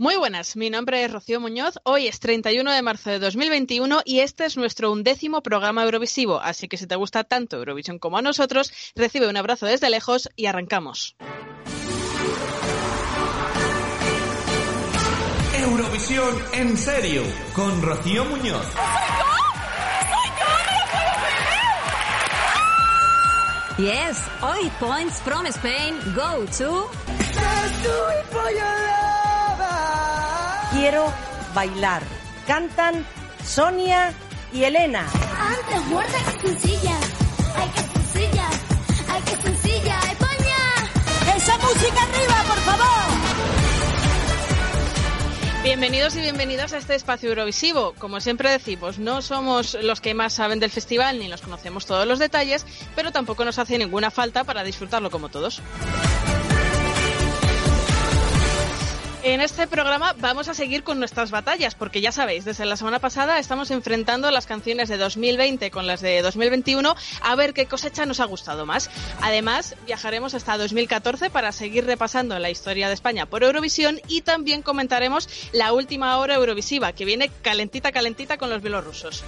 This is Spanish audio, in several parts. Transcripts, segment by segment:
Muy buenas, mi nombre es Rocío Muñoz. Hoy es 31 de marzo de 2021 y este es nuestro undécimo programa Eurovisivo. Así que si te gusta tanto Eurovisión como a nosotros, recibe un abrazo desde lejos y arrancamos. Eurovisión en serio con Rocío Muñoz. Yes, hoy points from Spain go to. Quiero bailar. Cantan Sonia y Elena. Antes muerta que sencilla. Ay, que sencilla. Ay, que sencilla. España. ¡Esa música arriba, por favor! Bienvenidos y bienvenidas a este espacio Eurovisivo. Como siempre decimos, no somos los que más saben del festival ni los conocemos todos los detalles, pero tampoco nos hace ninguna falta para disfrutarlo como todos. En este programa vamos a seguir con nuestras batallas, porque ya sabéis, desde la semana pasada estamos enfrentando las canciones de 2020 con las de 2021 a ver qué cosecha nos ha gustado más. Además, viajaremos hasta 2014 para seguir repasando la historia de España por Eurovisión y también comentaremos la última hora Eurovisiva, que viene calentita, calentita con los bielorrusos.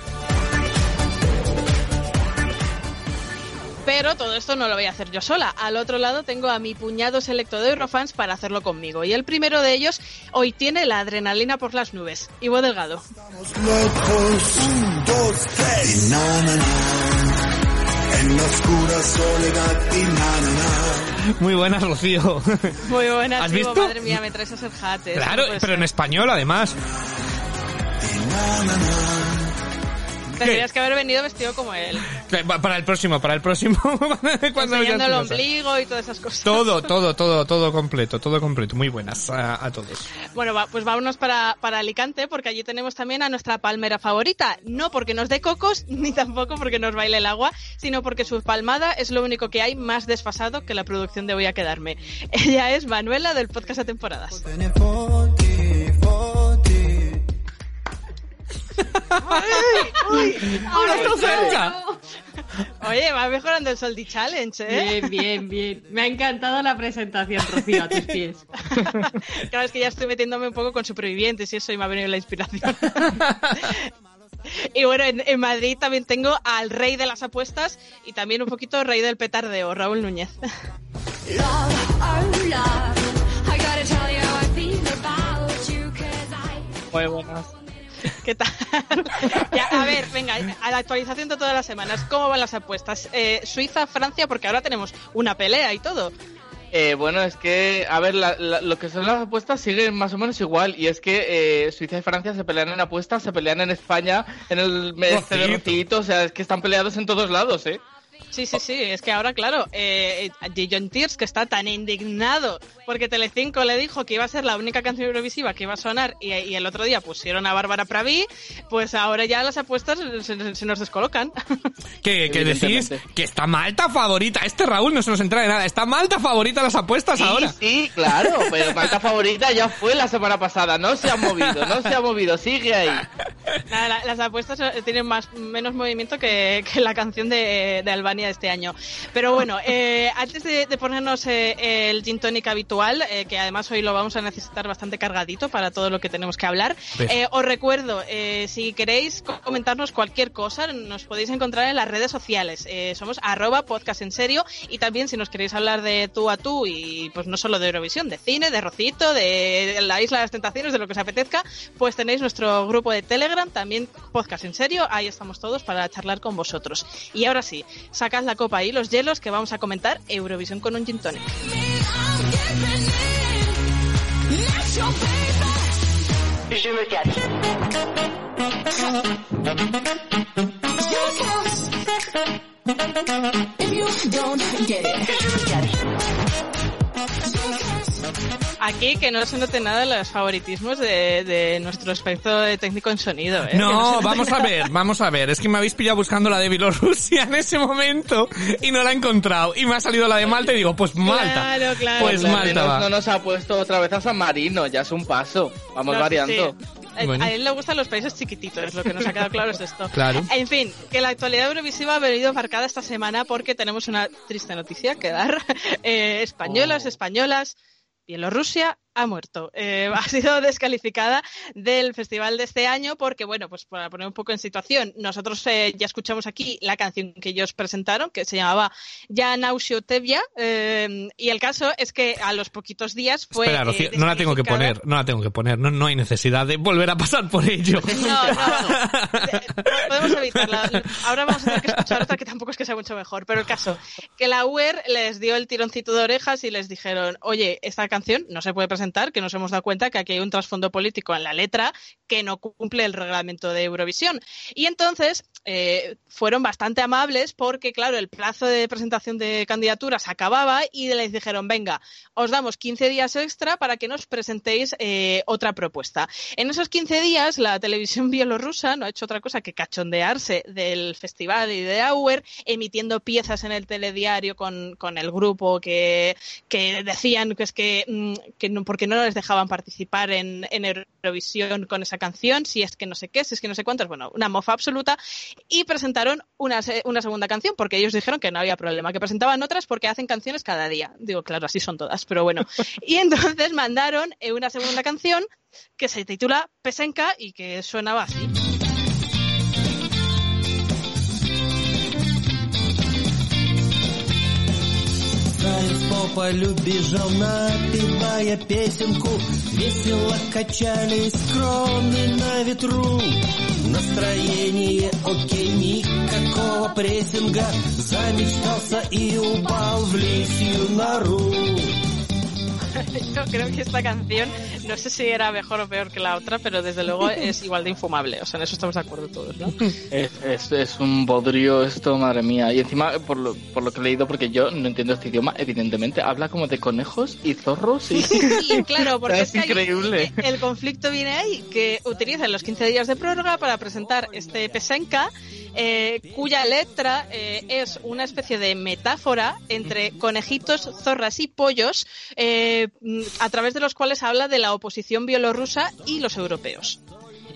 Pero todo esto no lo voy a hacer yo sola. Al otro lado tengo a mi puñado selecto de Eurofans para hacerlo conmigo. Y el primero de ellos hoy tiene la adrenalina por las nubes. Ivo Delgado. locos, un, dos, tres. Y na, na, na. En la oscura soledad y na, na, na. Muy buenas, Rocío. Muy buenas, ¿Has visto? Madre mía, me traes a hacer jates. Claro, No pero en ser. español además. Tendrías que haber venido vestido como él. Para el próximo, para el próximo. cuando enseñando el ombligo y todas esas cosas. Todo, todo, todo, todo completo, todo completo. Muy buenas a, a todos. Bueno, va- pues vámonos para, para Alicante, porque allí tenemos también a nuestra palmera favorita. No porque nos dé cocos, ni tampoco porque nos baile el agua, sino porque su palmada es lo único que hay más desfasado que la producción de Voy a quedarme. Ella es Manuela del podcast a temporadas. ¡Ahora está cerca! Oye, va mejorando el Soldi Challenge, ¿eh? Bien, bien, bien. Me ha encantado la presentación, Rocío, a tus pies. Claro, es que ya estoy metiéndome un poco con supervivientes y eso y me ha venido la inspiración. Y bueno, en, en Madrid también tengo al rey de las apuestas y también un poquito rey del petardeo, Raúl Núñez. Muy buenas. ¿Qué tal? Ya, a ver, venga, a la actualización de todas las semanas. ¿Cómo van las apuestas? Eh, Suiza, Francia, porque ahora tenemos una pelea y todo. Eh, bueno, es que, a ver, la- la- lo que son las apuestas siguen más o menos igual. Y es que eh, Suiza y Francia se pelean en apuestas, se pelean en España, en el este de O sea, es que están peleados en todos lados, ¿eh? Sí, sí, sí, es que ahora, claro, eh, John Tears, que está tan indignado porque Telecinco le dijo que iba a ser la única canción eurovisiva que iba a sonar y, y el otro día pusieron a Bárbara Praví, pues ahora ya las apuestas se, se nos descolocan. ¿Qué, qué decís? Que está Malta favorita. Este Raúl no se nos entra de nada. Está Malta favorita las apuestas Sí, ahora. sí, claro, pero Malta favorita ya fue la semana pasada, no se ha movido, no se ha movido, sigue ahí. Nada, la- las apuestas eh, tienen más menos movimiento que, que la canción de, de Albania de este año. Pero bueno, eh, antes de, de ponernos eh, el gin tonic habitual, eh, que además hoy lo vamos a necesitar bastante cargadito para todo lo que tenemos que hablar, eh, os recuerdo, eh, si queréis co- comentarnos cualquier cosa, nos podéis encontrar en las redes sociales. Eh, somos arroba podcast en serio y también si nos queréis hablar de tú a tú y pues no solo de Eurovisión, de cine, de Rocito, de la Isla de las Tentaciones, de lo que os apetezca, pues tenéis nuestro grupo de Telegram, también podcast en serio, ahí estamos todos para charlar con vosotros. Y ahora sí, sacad la copa y los hielos que vamos a comentar Eurovisión con un gin tonic. Aquí que no se note nada los favoritismos de, de nuestro experto de técnico en sonido. ¿eh? No, vamos a ver, vamos a ver. Es que me habéis pillado buscando la de Bielorrusia en ese momento y no la he encontrado. Y me ha salido la de Malta y digo, pues Malta. Claro, claro. Pues Por lo Malta va. no nos ha puesto otra vez a San Marino, ya es un paso, vamos No, variando. sí. Bueno. A él le gustan los países chiquititos, lo que nos ha quedado claro es esto. Claro. En fin, que la actualidad eurovisiva ha venido marcada esta semana porque tenemos una triste noticia que dar. Eh, españolas, Oh. españolas, Bielorrusia ha muerto. Eh, ha sido descalificada del festival de este año porque, bueno, pues para poner un poco en situación, nosotros eh, ya escuchamos aquí la canción que ellos presentaron, que se llamaba Ya Nausio Tevia, eh, y el caso es que a los poquitos días fue... Espera, Rocío, eh, no la tengo que poner, no la tengo que poner, no, no hay necesidad de volver a pasar por ello. No, no, eh, podemos evitarla. Ahora vamos a tener que escuchar otra que tampoco es que sea mucho mejor, pero el caso, que la UER les dio el tironcito de orejas y les dijeron, oye, esta canción no se puede presentar, que nos hemos dado cuenta que aquí hay un trasfondo político en la letra que no cumple el reglamento de Eurovisión. Y entonces eh, fueron bastante amables porque, claro, el plazo de presentación de candidaturas acababa y les dijeron, venga, os damos 15 días extra para que nos presentéis eh, otra propuesta. En esos 15 días, la televisión bielorrusa no ha hecho otra cosa que cachondearse del festival de Auer, emitiendo piezas en el telediario con, con el grupo que, que decían que es que, mm, que no, porque no les dejaban participar en, en Eurovisión con esa canción, si es que no sé qué, si es que no sé cuántos, bueno, una mofa absoluta, y presentaron una, una segunda canción porque ellos dijeron que no había problema, que presentaban otras porque hacen canciones cada día. Digo, claro, así son todas, pero bueno. Y entonces mandaron eh, una segunda canción que se titula Pesenka y que sonaba así. Заяц по полю бежал, напевая песенку. Весело качались кроны на ветру. Настроение окей, никакого прессинга. Замечтался и упал в лисью нору Yo creo que esta canción, no sé si era mejor o peor que la otra, pero desde luego es igual de infumable. O sea, en eso estamos de acuerdo todos, ¿no? Es, es, es un bodrio esto, madre mía. Y encima, por lo, por lo que he leído, porque yo no entiendo este idioma, evidentemente, habla como de conejos y zorros y... Sí, claro, porque Es es, que hay- increíble. el conflicto viene ahí, que utilizan los 15 días de prórroga para presentar este Pesenka, eh, cuya letra eh, es una especie de metáfora entre conejitos, zorras y pollos, eh, a través de los cuales habla de la oposición bielorrusa y los europeos.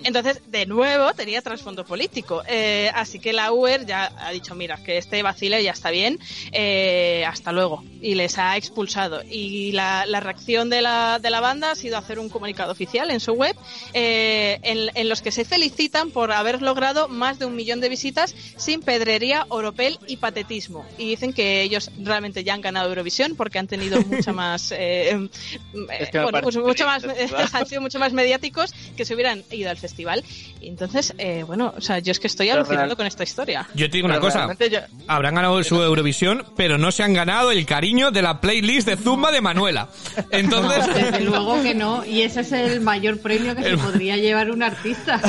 Entonces, de nuevo, tenía trasfondo político. Eh, así que la UER ya ha dicho, mira, que este vacile ya está bien, eh, hasta luego. Y les ha expulsado. Y la, la reacción de la, de la banda ha sido hacer un comunicado oficial en su web, eh, en, en los que se felicitan por haber logrado más de un millón de visitas sin pedrería, oropel y patetismo. Y dicen que ellos realmente ya han ganado Eurovisión porque han tenido mucha más, eh, Es que me bueno, pues mucho más, han sido mucho más mediáticos que se hubieran ido al festival. Y entonces, eh, bueno, o sea, yo es que estoy Pero alucinando real- con esta historia. Yo te digo una Pero cosa, yo- habrán ganado su Eurovisión, pero no se han ganado el cariño de la playlist de Zumba de Manuela. Entonces, Desde luego que no, y ese es el mayor premio que se podría llevar un artista.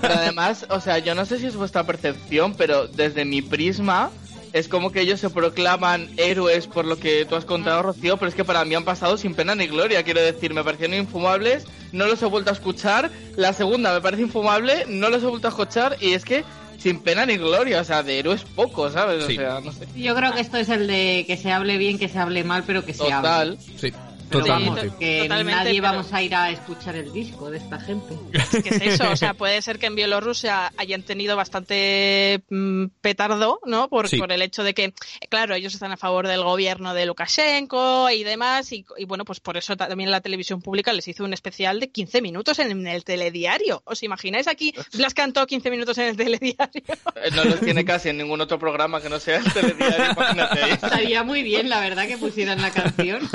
Pero además, o sea, yo no sé si es vuestra percepción, pero desde mi prisma es como que ellos se proclaman héroes por lo que tú has contado, Rocío, pero es que para mí han pasado sin pena ni gloria, quiero decir, me parecieron infumables, no los he vuelto a escuchar, la segunda me parece infumable, no los he vuelto a escuchar y es que sin pena ni gloria, o sea, de héroes poco, ¿sabes? Sí. O sea, no sé. Yo creo que esto es el de que se hable bien, que se hable mal, pero que se Total. hable. sí, Vamos, totalmente. que Totalmente, nadie pero- vamos a ir a escuchar el disco de esta gente. Es que es eso, o sea, puede ser que en Bielorrusia hayan tenido bastante mm, petardo, ¿no? Por, Sí. por el hecho de que, claro, ellos están a favor del gobierno de Lukashenko y demás, y, y bueno, pues por eso ta- también la televisión pública les hizo un especial de 15 minutos en, el telediario. ¿Os imagináis aquí? Blas cantó 15 minutos en el telediario. Eh, No los tiene casi en ningún otro programa que no sea el telediario, imagínate. Estaría muy bien, la verdad, que pusieran la canción.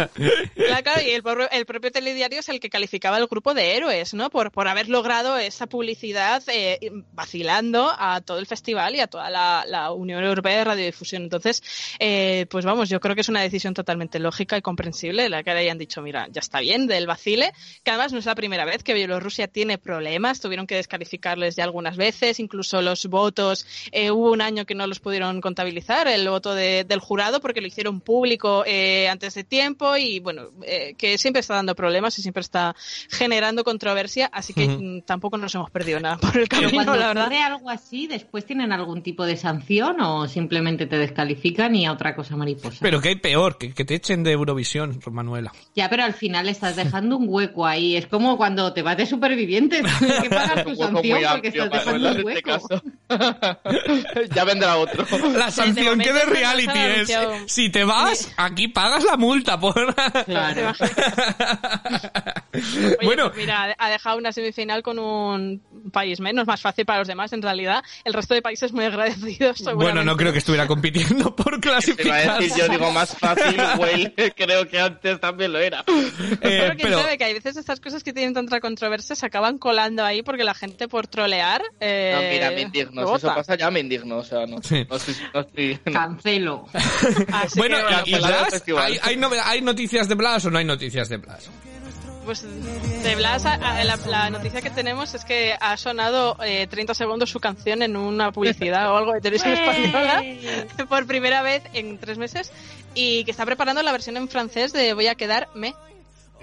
Claro, y el, el propio telediario es el que calificaba al grupo de héroes, ¿no? Por, por haber logrado esa publicidad eh, vacilando a todo el festival y a toda la, Unión Europea de Radiodifusión. Entonces, eh, pues vamos, yo creo que es una decisión totalmente lógica y comprensible la que hayan dicho, mira, ya está bien del vacile, que además no es la primera vez que Bielorrusia tiene problemas, tuvieron que descalificarles ya algunas veces, incluso los votos, eh, hubo un año que no los pudieron contabilizar, el voto de- del jurado, porque lo hicieron público eh, antes de tiempo y bueno, eh, que siempre está dando problemas y siempre está generando controversia, así que mm, tampoco nos hemos perdido nada por el Pero camino, cuando la verdad. ocurre algo así, ¿después tienen algún tipo de sanción o simplemente te descalifican y a otra cosa mariposa? Pero que hay peor, que, que te echen de Eurovisión, Manuela. Ya, pero al final estás dejando un hueco ahí. Es como cuando te vas de superviviente. Tienes que pagar tu sanción porque amplio, estás dejando Manuela, un en este hueco. caso. ya vendrá otro. La sanción que de reality es, si te vas, aquí pagas la multa por... Claro. Oye, bueno, pues mira, ha dejado una semifinal con un país menos, más fácil para los demás. En realidad, el resto de países muy agradecidos. bueno, no creo que estuviera compitiendo por Te iba a clasificar. decir, yo digo más fácil, güey, creo que antes también lo era. Eh, Pero quién pero sabe que hay veces estas cosas que tienen tanta controversia se acaban colando ahí porque la gente por trolear. Eh, No, mira, me indigno. Si eso pasa ya me indigno. O sea, no. Sí. No estoy. No estoy no. Cancelo. Así bueno, que, ¿y, y el Blas? ¿Hay, hay, nove- hay noticias de Blas o no hay noticias de Blas? Pues de Blas, a- a- la, la noticia que tenemos es que ha sonado eh, 30 segundos su canción en una publicidad o algo de televisión española por primera vez en tres meses y que está preparando la versión en francés de Voy a quedarme.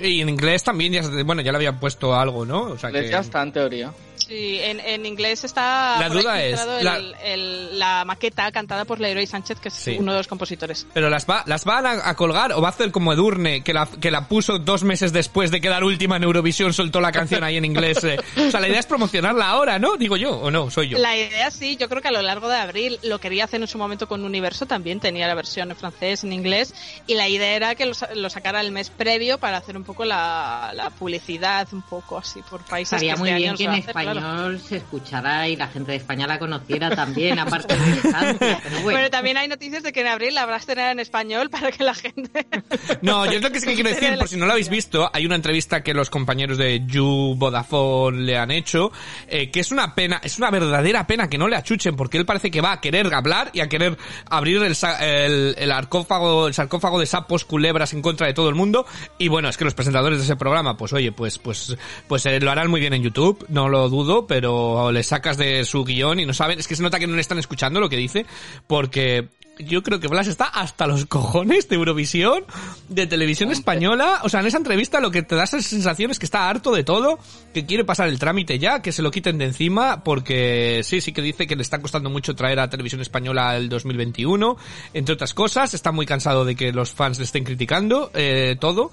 Y en inglés también, ya, bueno, ya le habían puesto algo, ¿no? O sea que... ya está en teoría. Sí, en, en inglés está La duda es, el- la- el- la maqueta cantada por Leroy Sánchez, que es Sí. uno de los compositores. Pero las va, las van a, a colgar o va a hacer como Edurne, que la, que la puso dos meses después de quedar última en Eurovisión, soltó la canción ahí en inglés. eh. O sea, la idea es promocionarla ahora, ¿no? Digo yo, o no, soy yo. La idea sí, yo creo que a lo largo de abril lo quería hacer en su momento con Universo, también tenía la versión en francés, en inglés, y la idea era que lo, lo sacara el mes previo para hacer un poco la, la publicidad, un poco así por países Estaría que muy este bien que en hacer, claro. español se escuchara y la gente de España la conociera también, aparte de Francia. Pero bueno, Pero también hay noticias de que en abril la habrá estrenado en español para que la gente... No, yo es lo que sí que quiero decir, por si no lo habéis visto, hay una entrevista que los compañeros de You Vodafone le han hecho, eh, que es una pena, es una verdadera pena que no le achuchen, porque él parece que va a querer hablar y a querer abrir el, sa- el, el sarcófago, el sarcófago de sapos, culebras en contra de todo el mundo, y bueno, es que los presentadores de ese programa, pues oye, pues, pues, pues eh, lo harán muy bien en YouTube, no lo dudo, pero le sacas de su guion y no saben, es que se nota que no le están escuchando lo que dice, porque yo creo que Blas está hasta los cojones de Eurovisión, de televisión española. O sea, en esa entrevista lo que te da esa sensación es que está harto de todo, que quiere pasar el trámite ya, que se lo quiten de encima, porque sí, sí que dice que le está costando mucho traer a televisión española el 2021, entre otras cosas. Está muy cansado de que los fans le estén criticando eh, todo.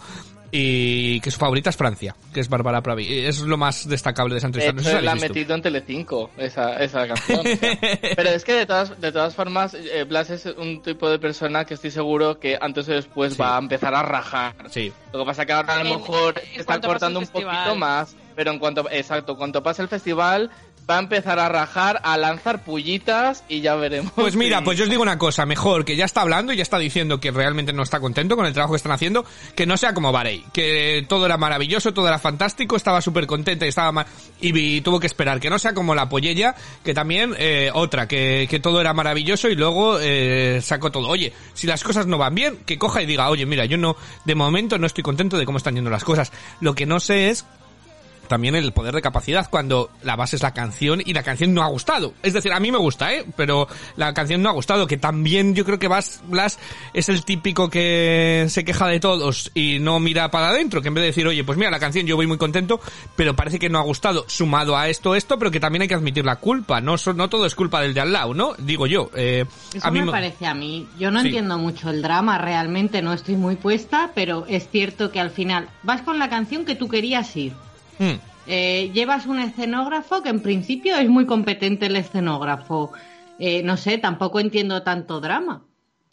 Y que su favorita es Francia, que es Bárbara Pravi. Es lo más destacable de esa entrevista. No sé si la han metido en Telecinco, esa, esa canción. o sea. Pero es que de todas, de todas formas, eh, Blas es un tipo de persona que estoy seguro que antes o después Sí. va a empezar a rajar. Sí. Lo que pasa que ahora a lo mejor en está cortando un poquito más, pero en cuanto, exacto, cuanto pase el festival va a empezar a rajar, a lanzar pullitas y ya veremos. Pues mira, pues yo os digo una cosa, mejor que ya está hablando y ya está diciendo que realmente no está contento con el trabajo que están haciendo, que no sea como Barey, que todo era maravilloso, todo era fantástico, estaba súper contenta y estaba ma- y, y tuvo que esperar, que no sea como la Pollella, que también eh, otra, que, que todo era maravilloso y luego eh, sacó todo. Oye, si las cosas no van bien, que coja y diga, oye, mira, yo no, de momento no estoy contento de cómo están yendo las cosas. Lo que no sé es también el poder de capacidad cuando la base es la canción y la canción no ha gustado. Es decir, a mí me gusta, ¿eh? Pero la canción no ha gustado, que también yo creo que Bas, Blas es el típico que se queja de todos y no mira para adentro, que en vez de decir, oye, pues mira, la canción yo voy muy contento, pero parece que no ha gustado, sumado a esto, esto, pero que también hay que admitir la culpa, no, no todo es culpa del de al lado, ¿no? Digo yo. Eh, Eso a mí me me- parece a mí. Yo no Sí. entiendo mucho el drama, realmente no estoy muy puesta, pero es cierto que al final vas con la canción que tú querías ir. Mm. Eh, llevas un escenógrafo que en principio es muy competente el escenógrafo. Eh, no sé, tampoco entiendo tanto drama.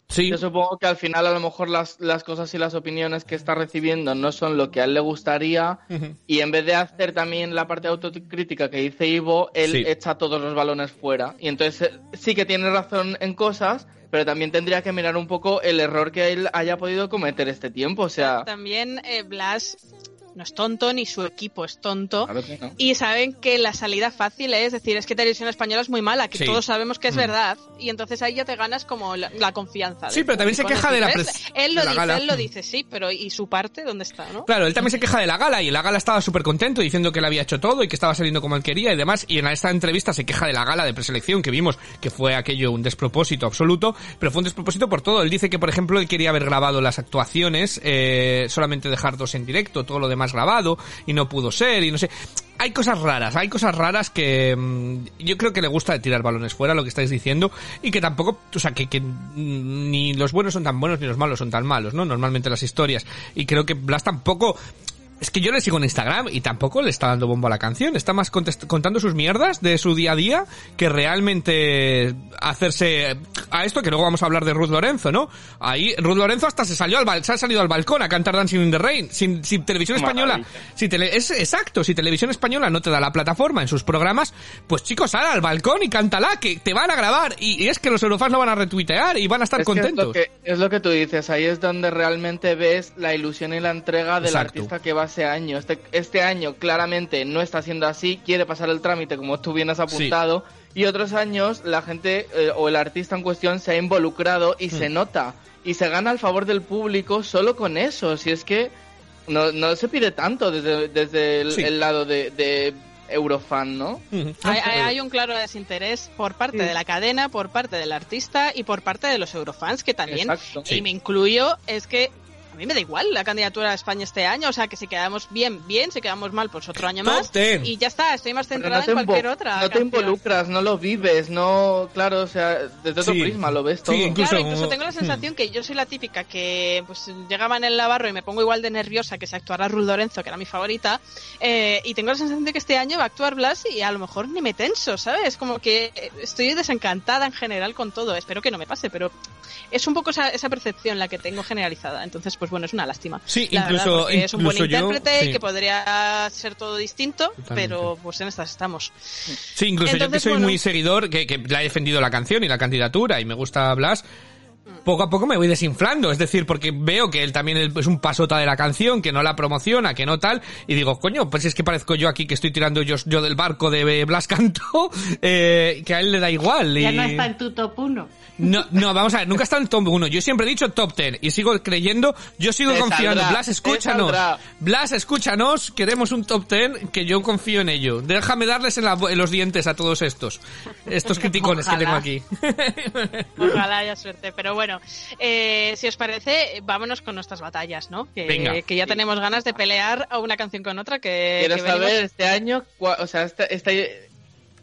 Sí. Yo supongo que al final a lo mejor las, las cosas y las opiniones que está recibiendo no son lo que a él le gustaría y en vez de hacer también la parte de autocrítica que dice Ivo, él Sí. echa todos los balones fuera. Y entonces eh, sí que tiene razón en cosas, pero también tendría que mirar un poco el error que él haya podido cometer este tiempo. O sea, También eh, Blas no es tonto, ni su equipo es tonto. claro que no. Y saben que la salida fácil es decir, es que televisión española es muy mala, que Sí. todos sabemos que es Mm. verdad. Y entonces ahí ya te ganas como la, la confianza. Sí, pero también se queja de la Él lo dice, gala. él lo dice, sí, pero ¿y su parte dónde está, no? Claro, él también se queja de la gala y la gala estaba súper contento diciendo que él había hecho todo y que estaba saliendo como él quería y demás. Y en esta entrevista se queja de la gala de preselección que vimos que fue aquello un despropósito absoluto, pero fue un despropósito por todo. Él dice que, por ejemplo, él quería haber grabado las actuaciones, eh, solamente dejar dos en directo, todo lo demás grabado y no pudo ser y no sé. Hay cosas raras, hay cosas raras que mm, yo creo que le gusta tirar balones fuera, lo que estáis diciendo, y que tampoco, o sea, que, que ni los buenos son tan buenos ni los malos son tan malos, ¿no? Normalmente las historias. Y creo que Blas tampoco Es que yo le sigo en Instagram y tampoco le está dando bombo a la canción. Está más contest- contando sus mierdas de su día a día que realmente hacerse a esto que luego vamos a hablar de Ruth Lorenzo, ¿no? Ahí Ruth Lorenzo hasta se salió al bal- se ha salido al balcón a cantar Dancing in the Rain. Sin, si televisión española, si tele- es exacto, si televisión española no te da la plataforma en sus programas, pues chicos, sal al balcón y cántala, que te van a grabar. Y, y es que los eurofans lo van a retuitear y van a estar Es que contentos. es, lo que, es lo que tú dices, ahí es donde realmente ves la ilusión y la entrega del Exacto. artista que va ese año. Este, este año claramente no está siendo así, quiere pasar el trámite como tú bien has apuntado, y otros años la gente eh, o el artista en cuestión se ha involucrado y Hmm. se nota, y se gana el favor del público solo con eso, si es que no, no se pide tanto desde, desde el, Sí. el lado de, de Eurofan, ¿no? Ujú. Hay, hay- hay un claro desinterés por parte de la cadena, por parte del artista y por parte de los eurofans, que también, Exacto. y me incluyo, es que a mí me da igual la candidatura a España este año, o sea, que si quedamos bien, bien, si quedamos mal, pues otro año más. ten. Y ya está, estoy más centrada no te, en cualquier otra. no te canción. involucras, no lo vives, no, claro, o sea, desde otro Sí. prisma lo ves Sí, todo. incluso- Claro, incluso tengo la Hmm. sensación que yo soy la típica que pues llegaba en el Navarro y me pongo igual de nerviosa que si actuara Ruth Lorenzo, que era mi favorita, eh, y tengo la sensación de que este año va a actuar Blas y a lo mejor ni me tenso, ¿sabes? Como que estoy desencantada en general con todo, espero que no me pase, pero es un poco esa, esa percepción la que tengo generalizada, entonces pues bueno, es una lástima. Sí, La verdad, incluso- porque es un buen yo- intérprete sí. y que podría ser todo distinto, Totalmente. pero pues en estas estamos. Sí, incluso yo que Entonces, soy bueno. muy seguidor, que, que le ha defendido la canción y la candidatura y me gusta Blas, poco a poco me voy desinflando, es decir, porque veo que él también es un pasota de la canción, que no la promociona, que no tal, y digo, coño, pues es que parezco yo aquí que estoy tirando yo, yo del barco de Blas Cantó, eh, que a él le da igual. Ya y- no está en tu top 1. No, no, vamos a ver, nunca está en top 1. Yo siempre he dicho top 10 y sigo creyendo, yo sigo Te confiando. saldrá, Blas, escúchanos. Blas, escúchanos. Queremos un top 10 que yo confío en ello. Déjame darles en, la- en los dientes a todos estos. Estos criticones que tengo aquí. Ojalá haya suerte. Pero bueno, eh, si os parece, vámonos con nuestras batallas, ¿no? Que, Venga. que ya tenemos ganas de pelear a una canción con otra que, Quiero que venimos- saber este año, o sea, esta, esta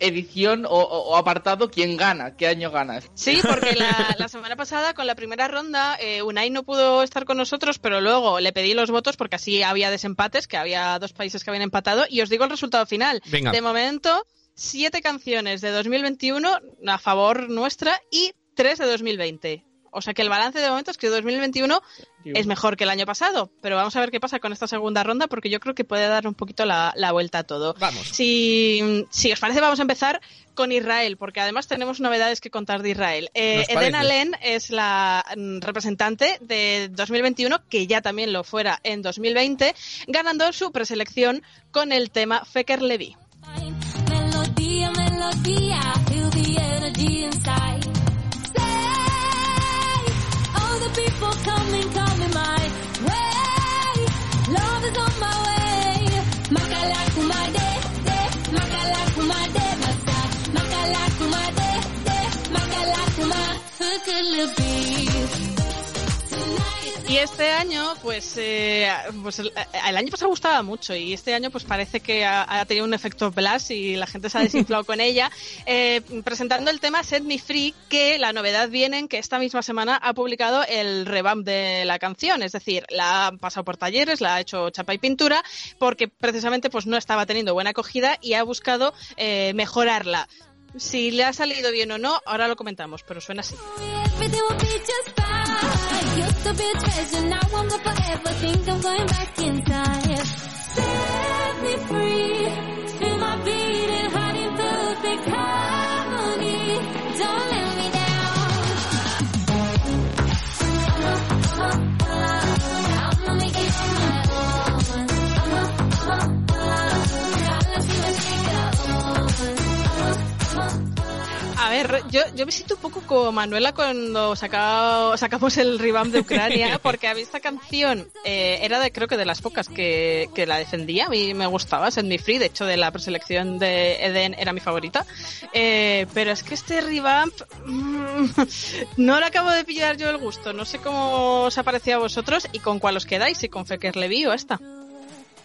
edición o, o- o apartado, ¿quién gana? ¿Qué año ganas? Sí, porque la, la semana pasada con la primera ronda eh, Unai no pudo estar con nosotros, pero luego le pedí los votos porque así había desempates, que había dos países que habían empatado y os digo el resultado final. Venga. De momento, siete canciones de 2021 a favor nuestra y tres de 2020. O sea que el balance de momento es que 2021 es mejor que el año pasado, pero vamos a ver qué pasa con esta segunda ronda porque yo creo que puede dar un poquito la, la vuelta a todo. Vamos. Si, si os parece, vamos a empezar con Israel, porque además tenemos novedades que contar de Israel. Eh. Eden Allen es la mm, representante de 2021, que ya también lo fuera en 2020, ganando su preselección con el tema Feker. Melodía, melodía, feel the energy inside. Y este año, pues, eh, pues el, el año pasado gustaba mucho y este año pues parece que ha, ha tenido un efecto blast y la gente se ha desinflado con ella, eh, presentando el tema Set Me Free, que la novedad viene en que esta misma semana ha publicado el revamp de la canción, es decir, la ha pasado por talleres, la ha hecho chapa y pintura, porque precisamente pues no estaba teniendo buena acogida y ha buscado eh, mejorarla. Si le ha salido bien o no, ahora lo comentamos, pero suena así. Everything will be just fine. Used to be a treasure, now I'm gone forever. Think I'm going back in time. Set me free. Feel my beating, heart in perfect harmony. Ver, yo, yo me siento un poco como Manuela cuando saca- sacamos el revamp de Ucrania, porque a mí esta canción eh, era de creo que de las pocas que, que la defendía, a mí me gustaba, Set Me Free, de hecho de la preselección de Eden era mi favorita, Eh, pero es que este revamp mm, no le acabo de pillar yo el gusto, no sé cómo os ha parecido a vosotros y con cuál os quedáis, si con Feker Levi o esta.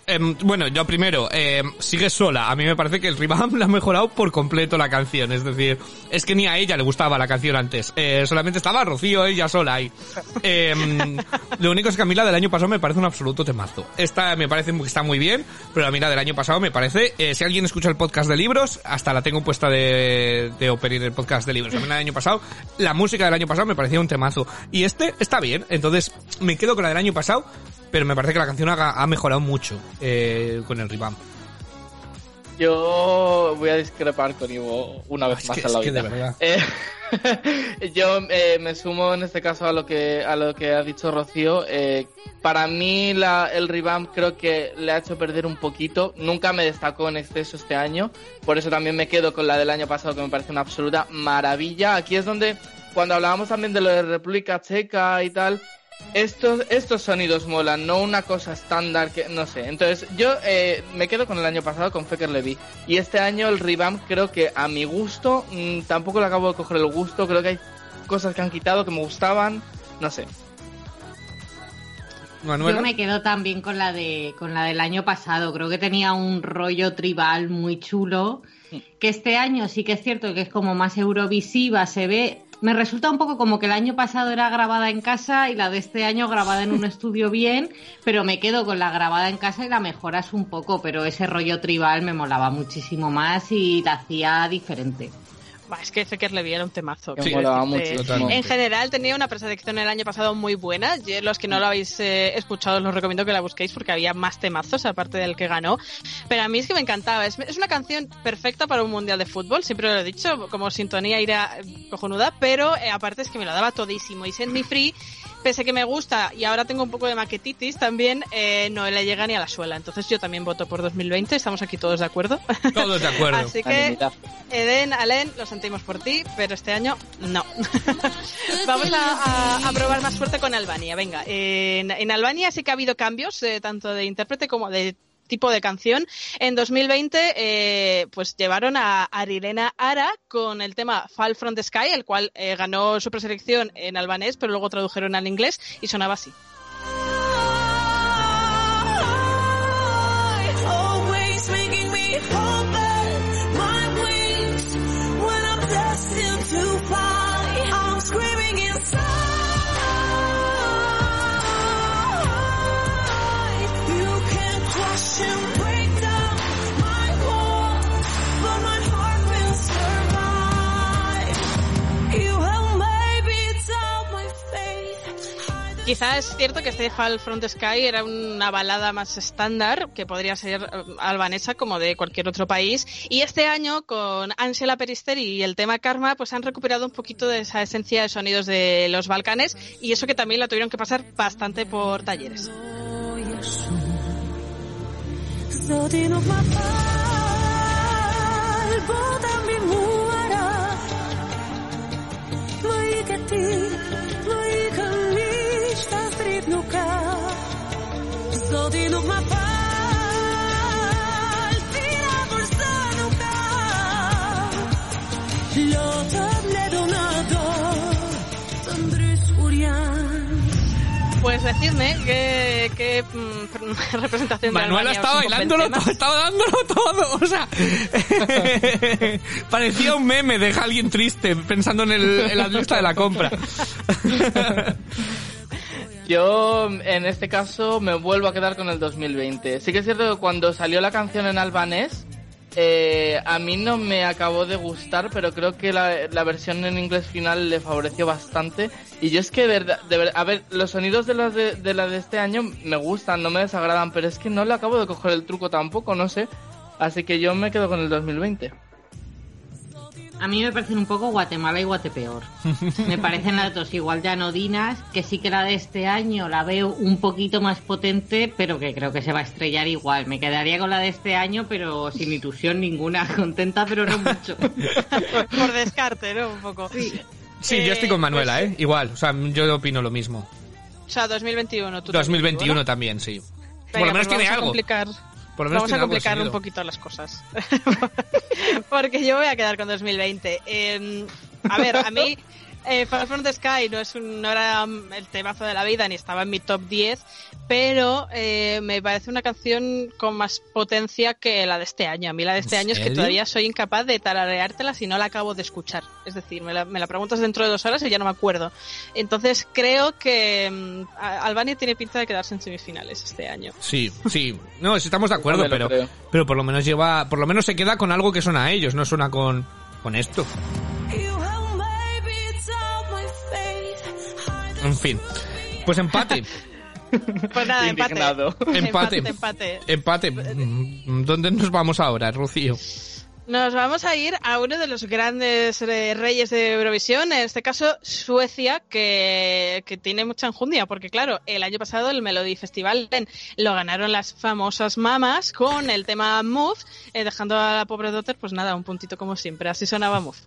Em, bueno, yo primero, em, sigue sola. A mí me parece que el revamp la ha mejorado por completo la canción. Es decir, es que ni a ella le gustaba la canción antes. Eh, solamente estaba Rocío ella sola ahí. Em, lo único es que a mí la del año pasado me parece un absoluto temazo. Esta me parece que está muy bien, pero a mí la del año pasado me parece, eh, si alguien escucha el podcast de libros, hasta la tengo puesta de, de operar el podcast de libros. A mí la del año pasado, la música del año pasado me parecía un temazo. Y este está bien, entonces me quedo con la del año pasado, pero me parece que la canción ha, ha mejorado mucho eh, con el revamp. Yo voy a discrepar con Ivo una vez Es más que- la vida. verdad. Eh, yo eh, me sumo en este caso a lo que a lo que ha dicho Rocío. Eh, para mí la, el revamp creo que le ha hecho perder un poquito. Nunca me destacó en exceso este año. Por eso también me quedo con la del año pasado que me parece una absoluta maravilla. Aquí es donde cuando hablábamos también de lo de República Checa y tal, estos, estos sonidos molan, no una cosa estándar que no sé. Entonces, yo eh, me quedo con el año pasado con Fecker Levy. Y este año el revamp creo que a mi gusto, mm, tampoco le acabo de coger el gusto. Creo que hay cosas que han quitado que me gustaban. No sé. Manuela. Yo me quedo también con la de con la del año pasado. Creo que tenía un rollo tribal muy chulo. Que este año sí que es cierto que es como más eurovisiva, se ve. Me resulta un poco como que el año pasado era grabada en casa y la de este año grabada en un estudio bien, pero me quedo con la grabada en casa y la mejoras un poco, pero ese rollo tribal me molaba muchísimo más y la hacía diferente. Bah, es que Fecker Levy era un temazo. Muchísimo. Totalmente. En general tenía una preselección el año pasado muy buena. Los que no lo habéis eh, escuchado os recomiendo que la busquéis porque había más temazos aparte del que ganó. Pero a mí es que me encantaba. Es, es una canción perfecta para un mundial de fútbol. Siempre lo he dicho, como sintonía irá eh, cojonuda. Pero eh, aparte es que me lo daba todísimo. Y Send Me Free, pese que me gusta y ahora tengo un poco de maquetitis también, eh, no le llega ni a la suela. Entonces yo también voto por 2020. Estamos aquí todos de acuerdo. Todos de acuerdo. Así que. Eden, Alen, lo sentimos por ti, pero este año no. Vamos a, a- a probar más suerte con Albania. Venga, en, en Albania sí que ha habido cambios, eh, tanto de intérprete como de tipo de canción. En 2020, eh, pues llevaron a Arilena Ara con el tema Fall from the Sky, el cual eh, ganó su preselección en albanés, pero luego tradujeron al inglés y sonaba así. Quizá es cierto que este Fall from the Sky era una balada más estándar, que podría ser eh, albanesa como de cualquier otro país. Y este año, con Angela Peristeri y el tema Karma, pues han recuperado un poquito de esa esencia de sonidos de los Balcanes. Y eso que también la tuvieron que pasar bastante por talleres. Lišta stridnuka. Zodin op mijn val, fina bursanuka. Lotad ledonado, tandrys urian. Pues decidme qué, qué mm, representación Manuela estaba bailándolo convence todo, estaba dándolo todo. O sea, parecía un meme de alguien triste pensando en, el, en la lista de la compra. Yo, en este caso, me vuelvo a quedar con el 2020. Sí que es cierto que cuando salió la canción en albanés, eh, a mí no me acabó de gustar, pero creo que la, la versión en inglés final le favoreció bastante. Y yo es que, de ver- a ver, los sonidos de la de, de la de este año me gustan, no me desagradan, pero es que no le acabo de coger el truco tampoco, no sé. Así que yo me quedo con el 2020. A mí me parecen un poco Guatemala y Guatepeor. Me parecen las dos igual de anodinas, que sí que la de este año la veo un poquito más potente, pero que creo que se va a estrellar igual. Me quedaría con la de este año, pero sin ilusión ninguna. Contenta, pero no mucho. Por descarte, ¿no? Un poco. Sí, yo estoy con Manuela, ¿eh? Igual, o sea, yo opino lo mismo. O sea, 2021. Tú 2021 ¿no? también, sí. Venga, Por lo menos pues tiene vamos a algo. complicar- Por Vamos a complicar un poquito las cosas. Porque yo voy a quedar con 2020. Eh, a ver, a mí eh, from the Sky no, es un, no era el temazo de la vida ni estaba en mi top 10, pero eh, me parece una canción con más potencia que la de este año. A mí la de este ¿En año es que todavía soy incapaz de tarareártela si no la acabo de escuchar. Es decir, me la, me la preguntas dentro de dos horas y ya no me acuerdo. Entonces creo que mm, Albania tiene pinta de quedarse en semifinales este año. Sí, sí. No, sí estamos de acuerdo, pero, creo. pero por lo menos lleva, por lo menos se queda con algo que suena a ellos, no suena con, con esto. En fin. Pues empate. Pues nada, empate. Indignado. Empate. Empate, empate. Empate. Mm, ¿Dónde nos vamos ahora, Rocío? Nos vamos a ir a uno de los grandes eh, reyes de Eurovisión, en este caso Suecia, que, que tiene mucha enjundia, porque claro, el año pasado el Melody Festival lo ganaron las famosas mamas con el tema Move, eh, dejando a la pobre Dotter, pues nada, un puntito como siempre, así sonaba Move.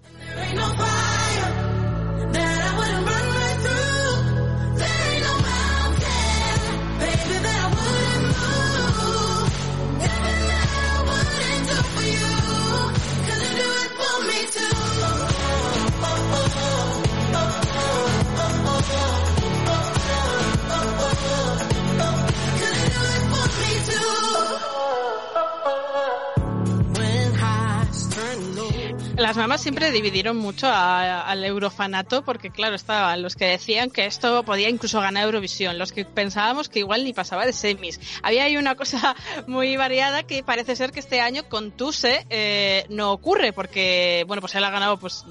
Siempre dividieron mucho a- al eurofanato porque claro, estaban los que decían que esto podía incluso ganar Eurovisión, los que pensábamos que igual ni pasaba de semis. Había ahí una cosa muy variada que parece ser que este año con Tuse eh, no ocurre porque, bueno, pues él ha ganado pues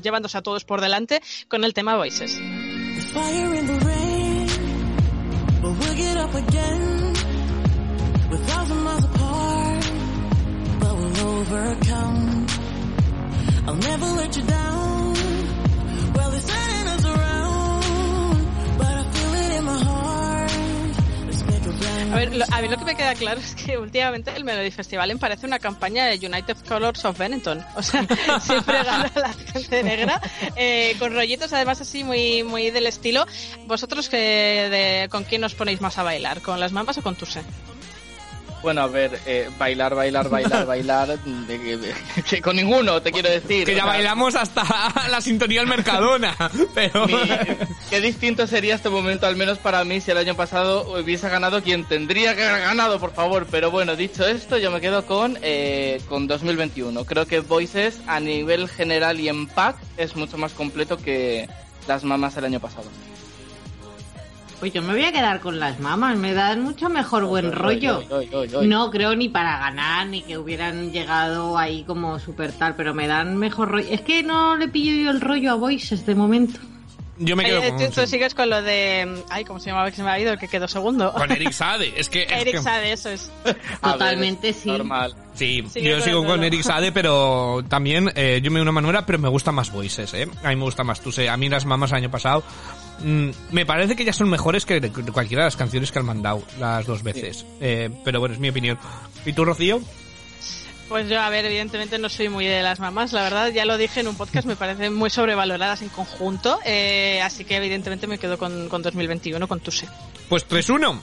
llevándose a todos por delante con el tema Voices. Overcome. A ver, lo, a mí lo que me queda claro es que últimamente el Melody Festival parece una campaña de United Colors of Benetton. O sea, siempre gana la gente negra, eh, con rollitos además así muy muy del estilo. ¿Vosotros que de, con quién os ponéis más a bailar? ¿Con las mamas o con Tuse? Bueno, a ver, eh, bailar, bailar, bailar, bailar, de que- de- que con ninguno, te quiero decir. Que o ya sea, bailamos hasta la sintonía del Mercadona. Pero. mi- qué distinto sería este momento, al menos para mí, si el año pasado hubiese ganado quien tendría que haber ganado, por favor. Pero bueno, dicho esto, yo me quedo con, eh, con 2021. Creo que Voices, a nivel general y en pack, es mucho más completo que las mamas el año pasado. Pues yo me voy a quedar con las mamas, me dan mucho mejor buen rollo. Oy, oy, oy, oy. No creo ni para ganar, ni que hubieran llegado ahí como super tal, pero me dan mejor rollo. Es que no le pillo yo el rollo a Voices de momento. Yo me quedo con, tú, tú sigues con lo de... Ay, ¿cómo se llamaba que se me ha ido? El que quedó segundo. con Eric Sade. Es que. es Eric que- Sade, eso es. Ver, Totalmente es sí. Normal. Sí, Sigue yo con sigo con. Eric Sade, pero también eh, yo me uno a Manuela, pero me gustan más Voices, ¿eh? A mí me gusta más tú sé. A mí las mamas el año pasado mm, me parece que ya son mejores que cualquiera de las canciones que han mandado las dos veces. Eh, pero bueno, es mi opinión. ¿Y tú, Rocío? Pues yo, a ver, evidentemente no soy muy de las mamás, la verdad, ya lo dije en un podcast, me parecen muy sobrevaloradas en conjunto, eh, así que evidentemente me quedo con, con 2021, con Tuse. Pues 3-1,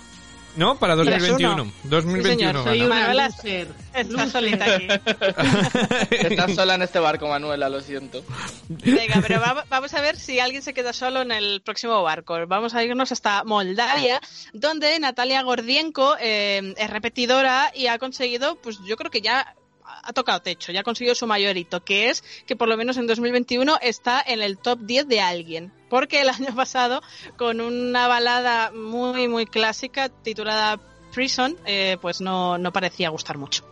¿no? Para 2021. 3-1. 2021 Sí, señor, Soy gana. una Manuela, loser. Está solita aquí. Estás sola en este barco, Manuela, lo siento. Venga, pero va- vamos a ver si alguien se queda solo en el próximo barco. Vamos a irnos hasta Moldavia, donde Natalia Gordienko eh, es repetidora y ha conseguido, pues yo creo que ya ha tocado techo, ya ha conseguido su mayor hito, que es que por lo menos en 2021 está en el top 10 de alguien. Porque el año pasado, con una balada muy, muy clásica titulada Prison, eh, pues no, no parecía gustar mucho.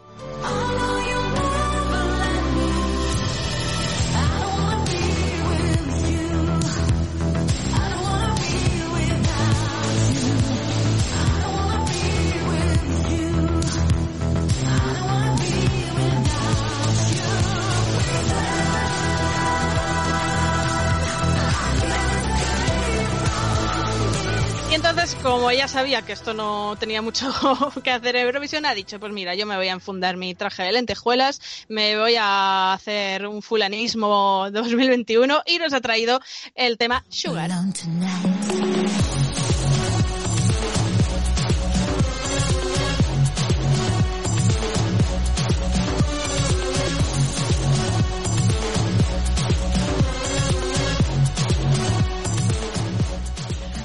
Como ella sabía que esto no tenía mucho que hacer en Eurovisión, ha dicho, pues mira, yo me voy a enfundar mi traje de lentejuelas, me voy a hacer un fulanismo 2021 y nos ha traído el tema Sugar.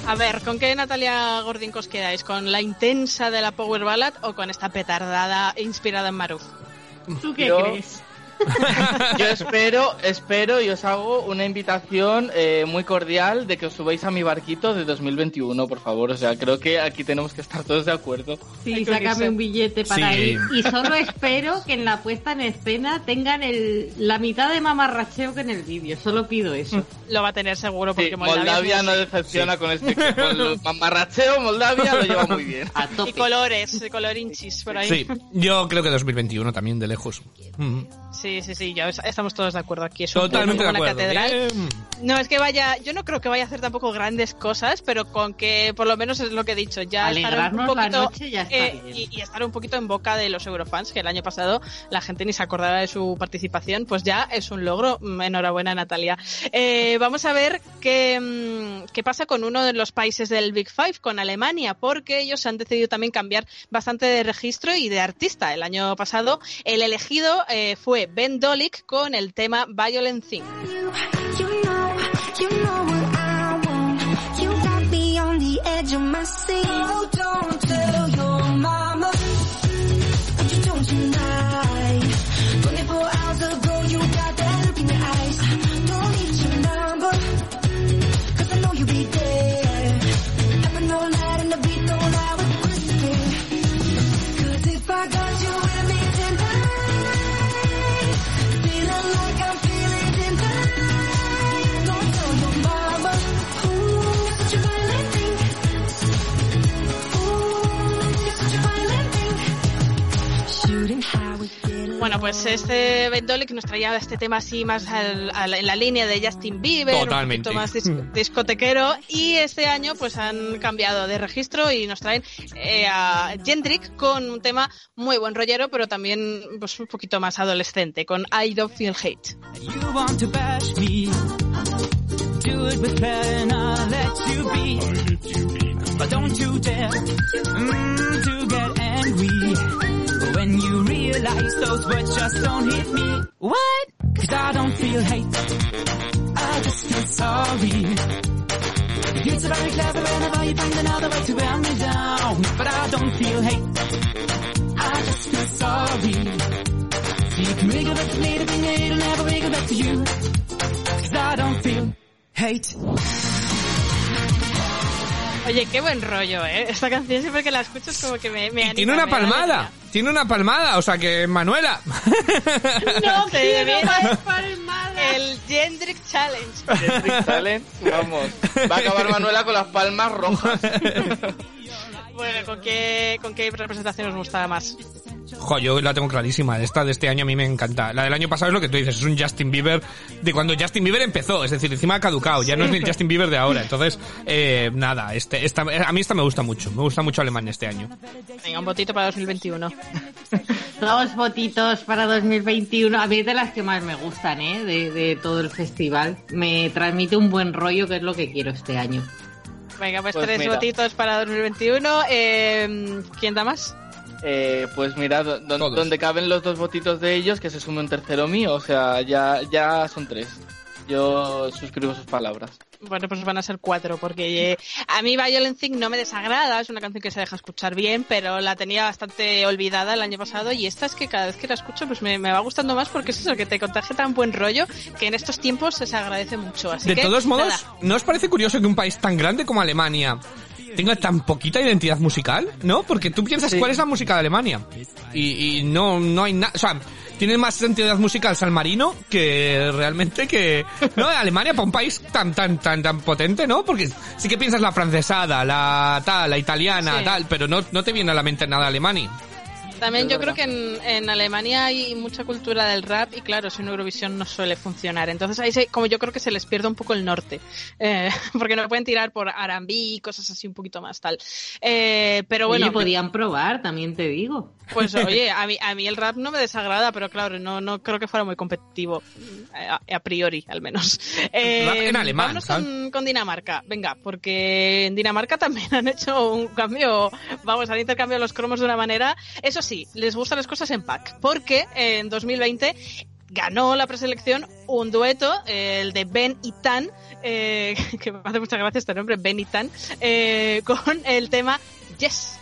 A ver, ¿con qué Natalia Gordinco os quedáis? ¿Con la intensa de la Power Ballad o con esta petardada inspirada en Maruf? ¿Tú qué Yo- crees? Yo espero, espero y os hago una invitación eh, muy cordial de que os subáis a mi barquito de 2021, por favor. O sea, creo que aquí tenemos que estar todos de acuerdo. Sí, sácame un billete para Sí. ir. Y solo espero que en la puesta en escena tengan el, la mitad de mamarracheo que en el vídeo. Solo pido eso. Lo va a tener seguro porque Sí, Moldavia, Moldavia, no decepciona con este con el mamarracheo. Moldavia lo lleva muy bien. A Y tope. colores, y colorinchis por ahí. Sí, yo creo que 2021 también, de lejos. Mm. Sí, sí, sí, ya estamos todos de acuerdo aquí. Es un Totalmente de acuerdo. catedral. Bien. No es que vaya, yo no creo que vaya a hacer tampoco grandes cosas, pero con que por lo menos es lo que he dicho, ya estar un Alegrarnos la poquito noche ya está eh, y estar un poquito en boca de los eurofans, que el año pasado la gente ni se acordaba de su participación, pues ya es un logro. Mm, Enhorabuena, Natalia. Eh, vamos a ver qué, mm, qué pasa con uno de los países del Big Five, con Alemania, porque ellos han decidido también cambiar bastante de registro y de artista. El año pasado el elegido eh, fue Ben Dolik con el tema Violent Thing. Bueno, pues este Ben Dolik nos traía este tema así más al- al- en la línea de Justin Bieber, Totalmente. un poquito más dis- discotequero. Y este año pues han cambiado de registro y nos traen eh, a Jendrik con un tema muy buen rollero pero también pues un poquito más adolescente con I Don't Feel Hate. You want to bash me. Do it with prayer and you be. But don't you dare to get angry. When you realize those words just don't hit me. What? Cause I don't feel hate. I just feel sorry. You're so very clever whenever you find another way to wear me down. But I don't feel hate. I just feel sorry. So you can wiggle back to me to be it'll never wiggle back to you. Cause I don't feel hate. Oye, qué buen rollo, ¿eh? Esta canción siempre que la escucho es como que me, me Y anima, tiene una me palmada. Tiene una palmada. O sea que, Manuela. No quiero más palmadas. El Jendrik Challenge. Jendrik Talent, vamos. Va a acabar Manuela con las palmas rojas. Bueno, ¿con qué, ¿con qué representación os gustaba más? Jo, yo la tengo clarísima. Esta de este año a mí me encanta. La del año pasado es lo que tú dices, es un Justin Bieber de cuando Justin Bieber empezó. Es decir, encima ha caducado. Ya no es ni el Justin Bieber de ahora. Entonces, eh, nada, este, esta, a mí esta me gusta mucho. Me gusta mucho Alemania este año. Venga, un votito para 2021. Dos votitos para 2021. A mí es de las que más me gustan, ¿eh? De, de todo el festival. Me transmite un buen rollo, que es lo que quiero este año. Venga, pues, Pues tres mira. votitos para 2021. Eh, ¿Quién da más? Eh, pues mira, do- don- donde caben los dos votitos de ellos, que se sume un tercero mío. O sea, ya, ya son tres. Yo suscribo sus palabras. Bueno, pues van a ser cuatro, porque eh, a mí Violent Thing no me desagrada, es una canción que se deja escuchar bien, pero la tenía bastante olvidada el año pasado y esta es que cada vez que la escucho pues me, me va gustando más porque es eso, que te contagia tan buen rollo que en estos tiempos se agradece mucho. Así De que, todos modos, nada. ¿no os parece curioso que un país tan grande como Alemania tenga tan poquita identidad musical? ¿No? Porque tú piensas Sí. cuál es la música de Alemania. Y, y no, no hay nada. O sea, tiene más identidad musical San Marino que realmente que. ¿No? Alemania para un país tan, tan, tan, tan potente, ¿no? Porque sí que piensas la francesada, la tal, la italiana, Sí. tal, pero no, no te viene a la mente nada Alemania. También yo creo que en, en Alemania hay mucha cultura del rap y claro, sin Eurovisión no suele funcionar. Entonces ahí se- como yo creo que se les pierde un poco el norte, eh, porque no pueden tirar por R&B y cosas así un poquito más tal. Eh, pero bueno, Oye, podían probar, también te digo. Pues oye, a mí, a mí el rap no me desagrada, pero claro, no, no creo que fuera muy competitivo, eh, a, a priori al menos. Eh, en alemán, vámonos con, con Dinamarca, venga, porque en Dinamarca también han hecho un cambio, vamos, han intercambiado los cromos de una manera. Eso sí, les gustan las cosas en pack, porque en 2020 ganó la preselección un dueto, el de Ben y Tan, eh, que me hace mucha gracia este nombre, Ben y Tan, eh, con el tema Yes.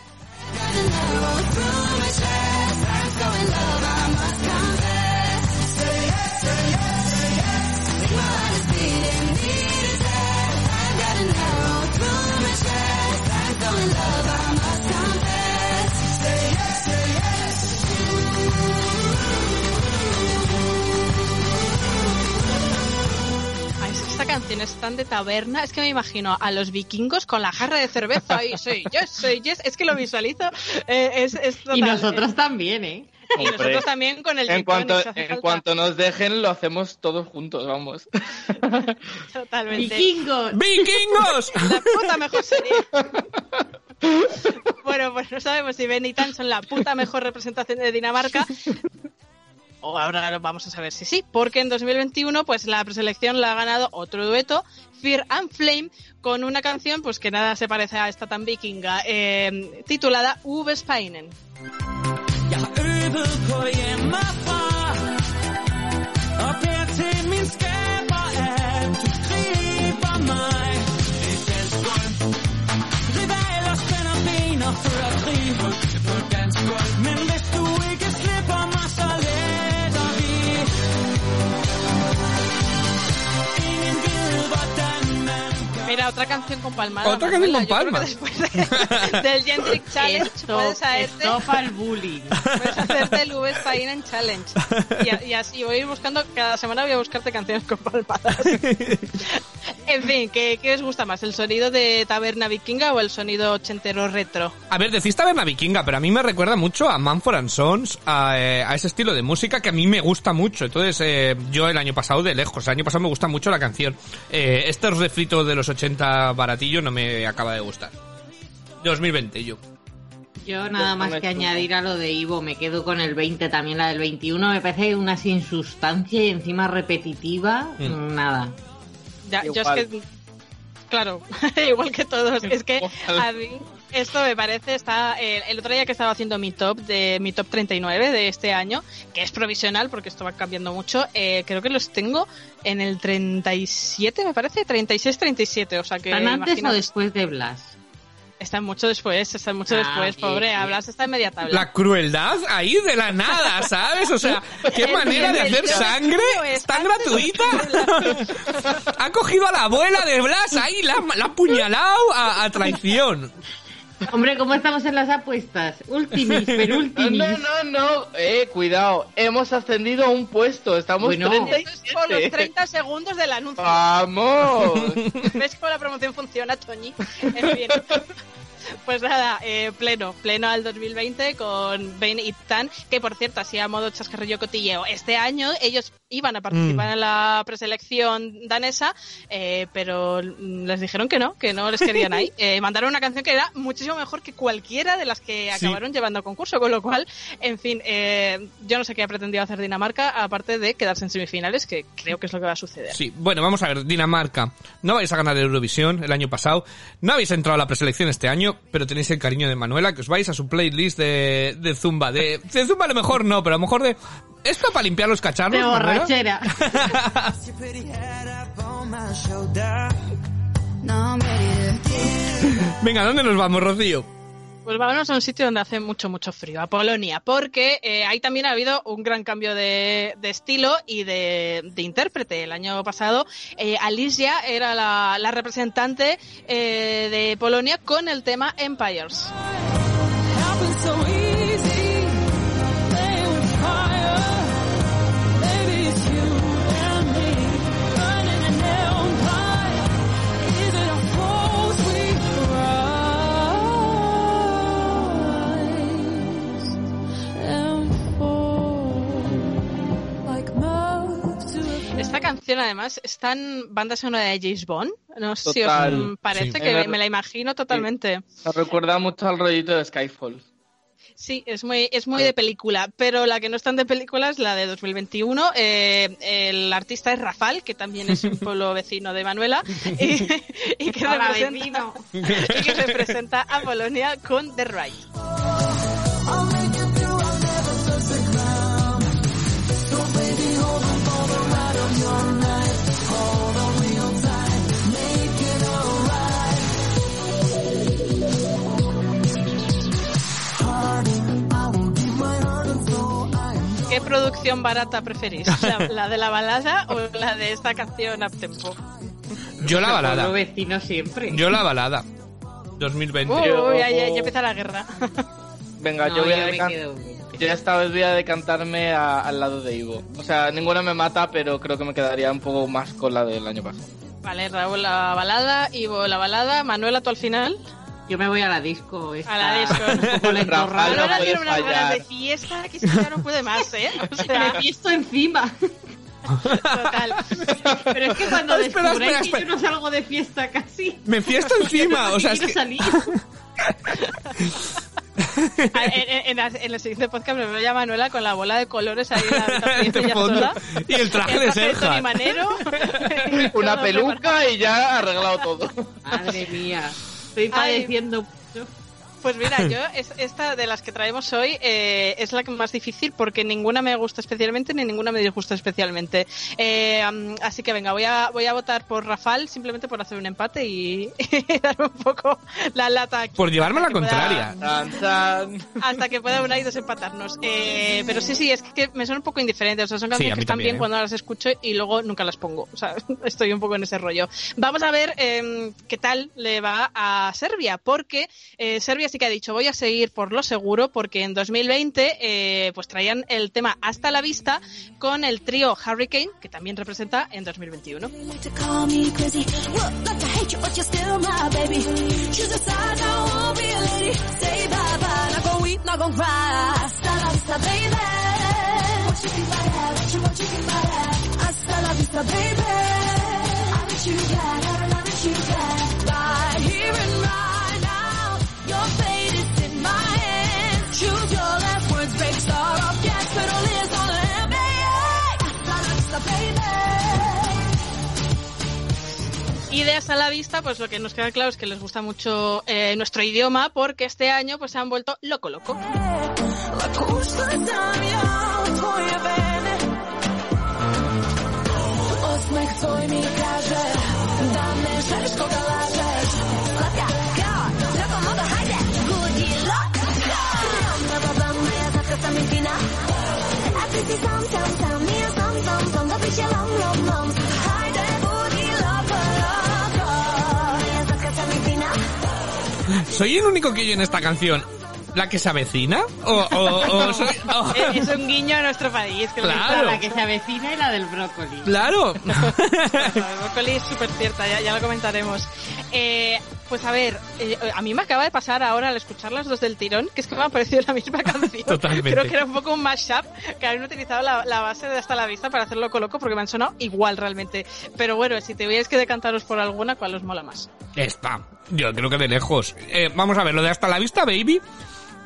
Es tan de taberna, es que me imagino a los vikingos con la jarra de cerveza y soy yes, soy yes, es que lo visualizo. eh, es, es total, Y nosotros eh, también, ¿eh? y nosotros también con el En cuanto, en falta. cuanto nos dejen, lo hacemos todos juntos, vamos. Totalmente. ¡Vikingos! ¡Vikingos! La puta mejor serie. bueno, pues no sabemos si Ben y Tan son la puta mejor representación de Dinamarca. O ahora vamos a saber si sí, porque en 2021 pues la preselección la ha ganado otro dueto, Fear and Flame, con una canción pues que nada se parece a esta tan vikinga, eh, titulada Uwe Spainen. Mira, otra canción con palmada. Otra canción con que después de- del Gentric Challenge Esto, puedes hacerte, el bullying. puedes hacerte el Uwe Spainen Challenge. Y, y así voy a ir buscando, cada semana voy a buscarte canciones con palmadas. En fin, ¿qué, ¿qué os gusta más? ¿El sonido de taberna vikinga o el sonido ochentero retro? A ver, decís taberna vikinga, pero a mí me recuerda mucho a Manford and Sons, a, eh, a ese estilo de música que a mí me gusta mucho. Entonces, eh, yo el año pasado de lejos, el año pasado me gusta mucho la canción. Eh, estos refritos de los 80 baratillo no me acaba de gustar. 2020, yo. Yo nada más que añadir a lo de Ivo, me quedo con el 20, también la del 21, me parece una sin sustancia y encima repetitiva, Mm. nada. Ya, yo es que, claro, igual que todos, es que a mí esto me parece, está, eh, el otro día que estaba haciendo mi top de mi top 39 de este año, que es provisional porque esto va cambiando mucho, eh, creo que los tengo en el 37, me parece, 36-37, o sea que ¿Están antes o después de Blas? están mucho después, están mucho Ah, después, bien, pobre, bien. hablas está en media tabla. La crueldad ahí de la nada, ¿sabes? O sea, qué manera de hacer sangre tan gratuita. Ha cogido a la abuela de Blas ahí, la, la ha apuñalado a, a traición. Hombre, ¿cómo estamos en las apuestas? Ultimis, pero No, no, no, no. Eh, cuidado. Hemos ascendido a un puesto. Estamos Bueno. 37. Esto es por los 30 segundos del anuncio. ¡Vamos! ¿Ves cómo la promoción funciona, Toñi? En fin. Pues nada, eh, pleno, pleno al 2020 con Ben y Tan, que por cierto, así a modo chascarrillo cotilleo, este año ellos iban a participar Mm. en la preselección danesa, eh, pero les dijeron que no, que no les querían ahí. Eh, mandaron una canción que era muchísimo mejor que cualquiera de las que Sí. acabaron llevando a concurso, con lo cual, en fin, eh, yo no sé qué ha pretendido hacer Dinamarca, aparte de quedarse en semifinales, que creo que es lo que va a suceder. Sí, bueno, vamos a ver, Dinamarca. No vais a ganar Eurovisión el año pasado. No habéis entrado a la preselección este año, pero tenéis el cariño de Manuela, que os vais a su playlist de, de Zumba. De, de Zumba a lo mejor no, pero a lo mejor de... ¿Esto para limpiar los cacharros, De borrachera. Venga, ¿dónde nos vamos, Rocío? Pues vámonos a un sitio donde hace mucho, mucho frío, a Polonia, porque eh, ahí también ha habido un gran cambio de, de estilo y de, intérprete. El año pasado, eh, Alicia era la, la representante eh, de Polonia con el tema Empires. Canción además está en banda sonora de James Bond. No sé si os parece Sí. que me la imagino totalmente. Me recuerda mucho al rollito de Skyfall. Sí, es muy, es muy de película, pero la que no es tan de película es la de 2021. Eh, el artista es Rafal, que también es un pueblo vecino de Manuela, y, y que, representa, y que representa a Polonia con The Right. ¿Qué producción barata preferís? ¿La, de la balada o la de esta canción uptempo? Yo la balada. Lo vecino siempre. Yo la balada. 2020. Uy, ya, empieza la guerra. Venga, yo voy a dejar... Yo esta vez voy a decantarme a- al lado de Ivo. O sea, ninguna me mata, pero creo que me quedaría un poco más con la del año pasado. Vale, Raúl la balada, Ivo la balada, Manuela tú al final. Yo me voy a la disco. esta- A la disco. Un poco lento, Rafael, raro. no tiene unas ganas de fiesta que ya no puede más, ¿eh? O sea, Me fiesto encima. total. Pero es que cuando Espera, descubráis espera, que espera. yo no salgo de fiesta casi. Me fiesto encima. O sea, es quiero que... salir. A- En, en- en el siguiente podcast me veo a Manuela con la bola de colores ahí en la De sola. Y el traje de café Serja. Manero. Una peluca y ya arreglado todo. Madre mía. Estoy padeciendo mucho. Pues mira, yo es- esta de las que traemos hoy eh, es la que más difícil porque ninguna me gusta especialmente ni ninguna me disgusta especialmente. Eh, así que venga, voy a, voy a votar por Rafal simplemente por hacer un empate y, darme un poco la lata aquí. Por llevarme la pueda- contraria. Tan, tan. hasta que pueda una y desempatarnos. Eh, pero sí, sí, es que me son un poco indiferentes. O sea, son canciones que están también, bien ¿eh? cuando las escucho y luego nunca las pongo. O sea, estoy un poco en ese rollo. Vamos a ver eh, qué tal le va a Serbia, porque eh, Serbia sí que ha dicho, voy a seguir por lo seguro, porque en 2020 eh, pues traían el tema Hasta la Vista con el trío Hurricane, que también representa en 2021. like to call me Y de hasta la vista, pues lo que nos queda claro es que les gusta mucho eh, nuestro idioma, porque este año pues se han vuelto loco loco. ¿Soy el único que oye en esta canción la que se avecina? ¿O, o- o soy- o- es un guiño a nuestro país. Que Claro. La que se avecina y la del brócoli. Claro. gusta. El brócoli es súper cierta, ya, ya lo comentaremos. Eh, pues a ver, eh, a mí me acaba de pasar ahora al escuchar las dos del tirón, que es que me ha parecido la misma canción. Totalmente. Creo que era un poco un mashup, que habían utilizado la, la base de Hasta la Vista para hacerlo loco porque me han sonado igual realmente. Pero bueno, si tuvierais que decantaros por alguna, ¿cuál os mola más? Esta. Yo creo que de lejos. Eh, vamos a ver, lo de hasta la vista, baby.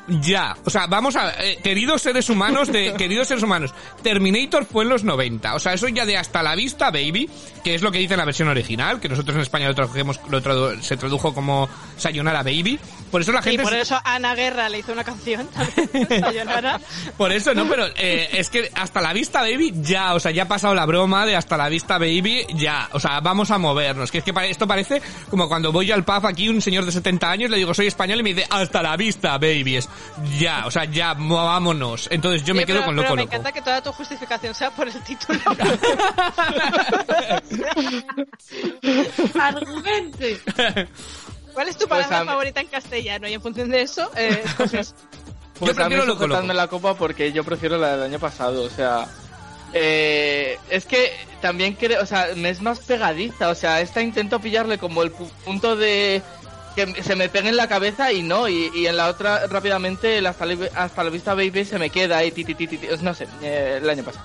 Ya, o sea, vamos a, eh, queridos seres humanos de, queridos seres humanos, Terminator fue en los 90, o sea, eso ya de hasta la vista, baby, que es lo que dice en la versión original, que nosotros en España lo tradujimos, lo tradu- se tradujo como Sayonara Baby, por eso la Y gente... por se- eso Ana Guerra le hizo una canción también, Sayonara. Por eso, no, pero eh, es que hasta la vista, baby, ya, o sea, ya ha pasado la broma de hasta la vista, baby, ya, o sea, vamos a movernos. Que es que pare- esto parece como cuando voy al pub aquí, un señor de 70 años, le digo, soy español, y me dice, hasta la vista, baby, es ya, o sea, ya, movámonos. Entonces yo me quedo pero- con pero loco me loco. encanta que toda tu justificación sea por el título. Argumente. ¿Cuál es tu Pues palabra a favorita en castellano? Y en función de eso, eh, escoges. Pues Yo a mí prefiero loco, sujetadme loco. la copa porque yo prefiero la del año pasado, o sea... Eh, es que también creo, o sea, me es más pegadiza, o sea, esta intento pillarle como el pu- punto de que se me pegue en la cabeza y no, y, y en la otra rápidamente el hasta, la- hasta la vista baby se me queda y ti, ti, ti, ti, ti, no sé, eh, el año pasado.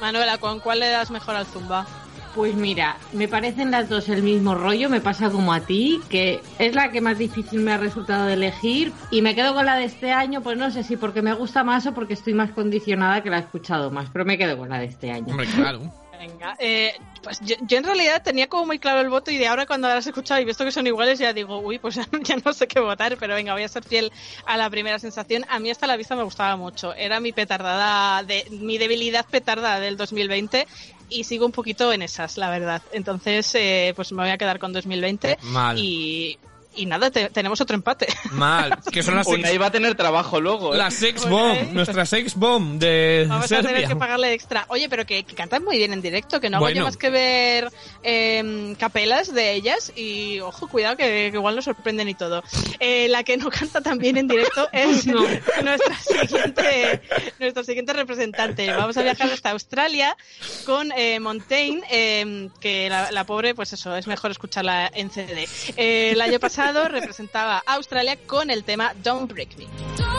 Manuela, ¿con cuál le das mejor al zumba? Pues mira, me parecen las dos el mismo rollo, me pasa como a ti, que es la que más difícil me ha resultado de elegir y me quedo con la de este año, pues no sé si porque me gusta más o porque estoy más condicionada que la he escuchado más, pero me quedo con la de este año. Hombre, claro. Venga, eh, pues yo, yo en realidad tenía como muy claro el voto y de ahora cuando las he escuchado y visto que son iguales ya digo, uy, pues ya, ya no sé qué votar, pero venga, voy a ser fiel a la primera sensación. A mí hasta la vista me gustaba mucho, era mi petardada, de, mi debilidad petarda del 2020 y sigo un poquito en esas, la verdad. Entonces, eh, pues me voy a quedar con 2020 Mal. y... y nada, te- tenemos otro empate. Mal. Que son las Una sex, iba a tener trabajo luego. ¿eh? la sex bomb, nuestra sex bomb de Vamos a tener que pagarle extra. Oye, pero que, que cantan muy bien en directo, que no hago Bueno. yo más que ver eh, capelas de ellas y, ojo, cuidado, que, que igual nos sorprenden y todo. Eh, la que no canta tan bien en directo es nuestra, siguiente, nuestra siguiente representante. Vamos a viajar hasta Australia con eh, Montaigne, eh, que la, la pobre, pues eso, es mejor escucharla en CD. Eh, el año pasado representaba a Australia con el tema Don't Break Me.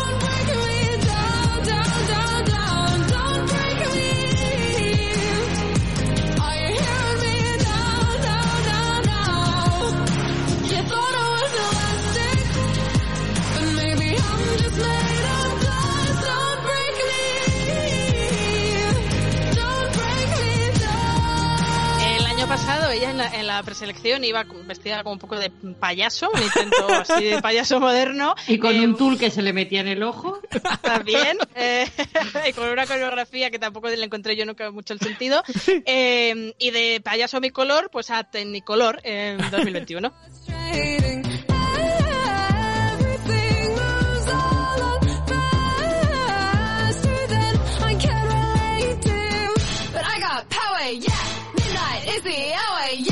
Ella en la, en la preselección iba vestida como un poco de payaso, un intento así de payaso moderno. Y con Eh, un tul que se le metía en el ojo. también, eh, y con una coreografía que tampoco le encontré yo nunca mucho el sentido. Eh, y de payaso mi color, pues a Tecnicolor en 2021. Yo lo que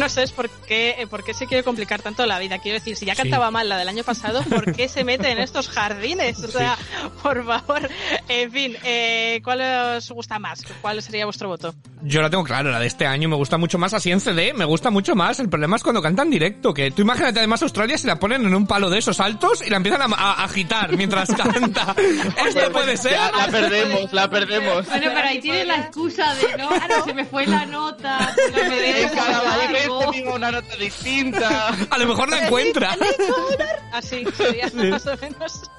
no sé es por qué, eh, por qué se quiere complicar tanto la vida. Quiero decir, si ya cantaba mal la del año pasado, ¿por qué se mete en estos jardines? O sea, por favor. En fin, eh, ¿cuál os gusta más? ¿Cuál sería vuestro voto? Yo la tengo claro, la de este año me gusta mucho más así en CD, me gusta mucho más. El problema es cuando cantan directo, que tú imagínate además Australia si la ponen en un palo de esos altos y la empiezan a, a agitar mientras canta. ¿Esto puede ser? Ya, la perdemos, la perdemos. Bueno, pero ahí tienes la excusa de no, se me fue la nota, no me Baile algo. tenía una nota distinta. A lo mejor la encuentra. Así sería más o menos.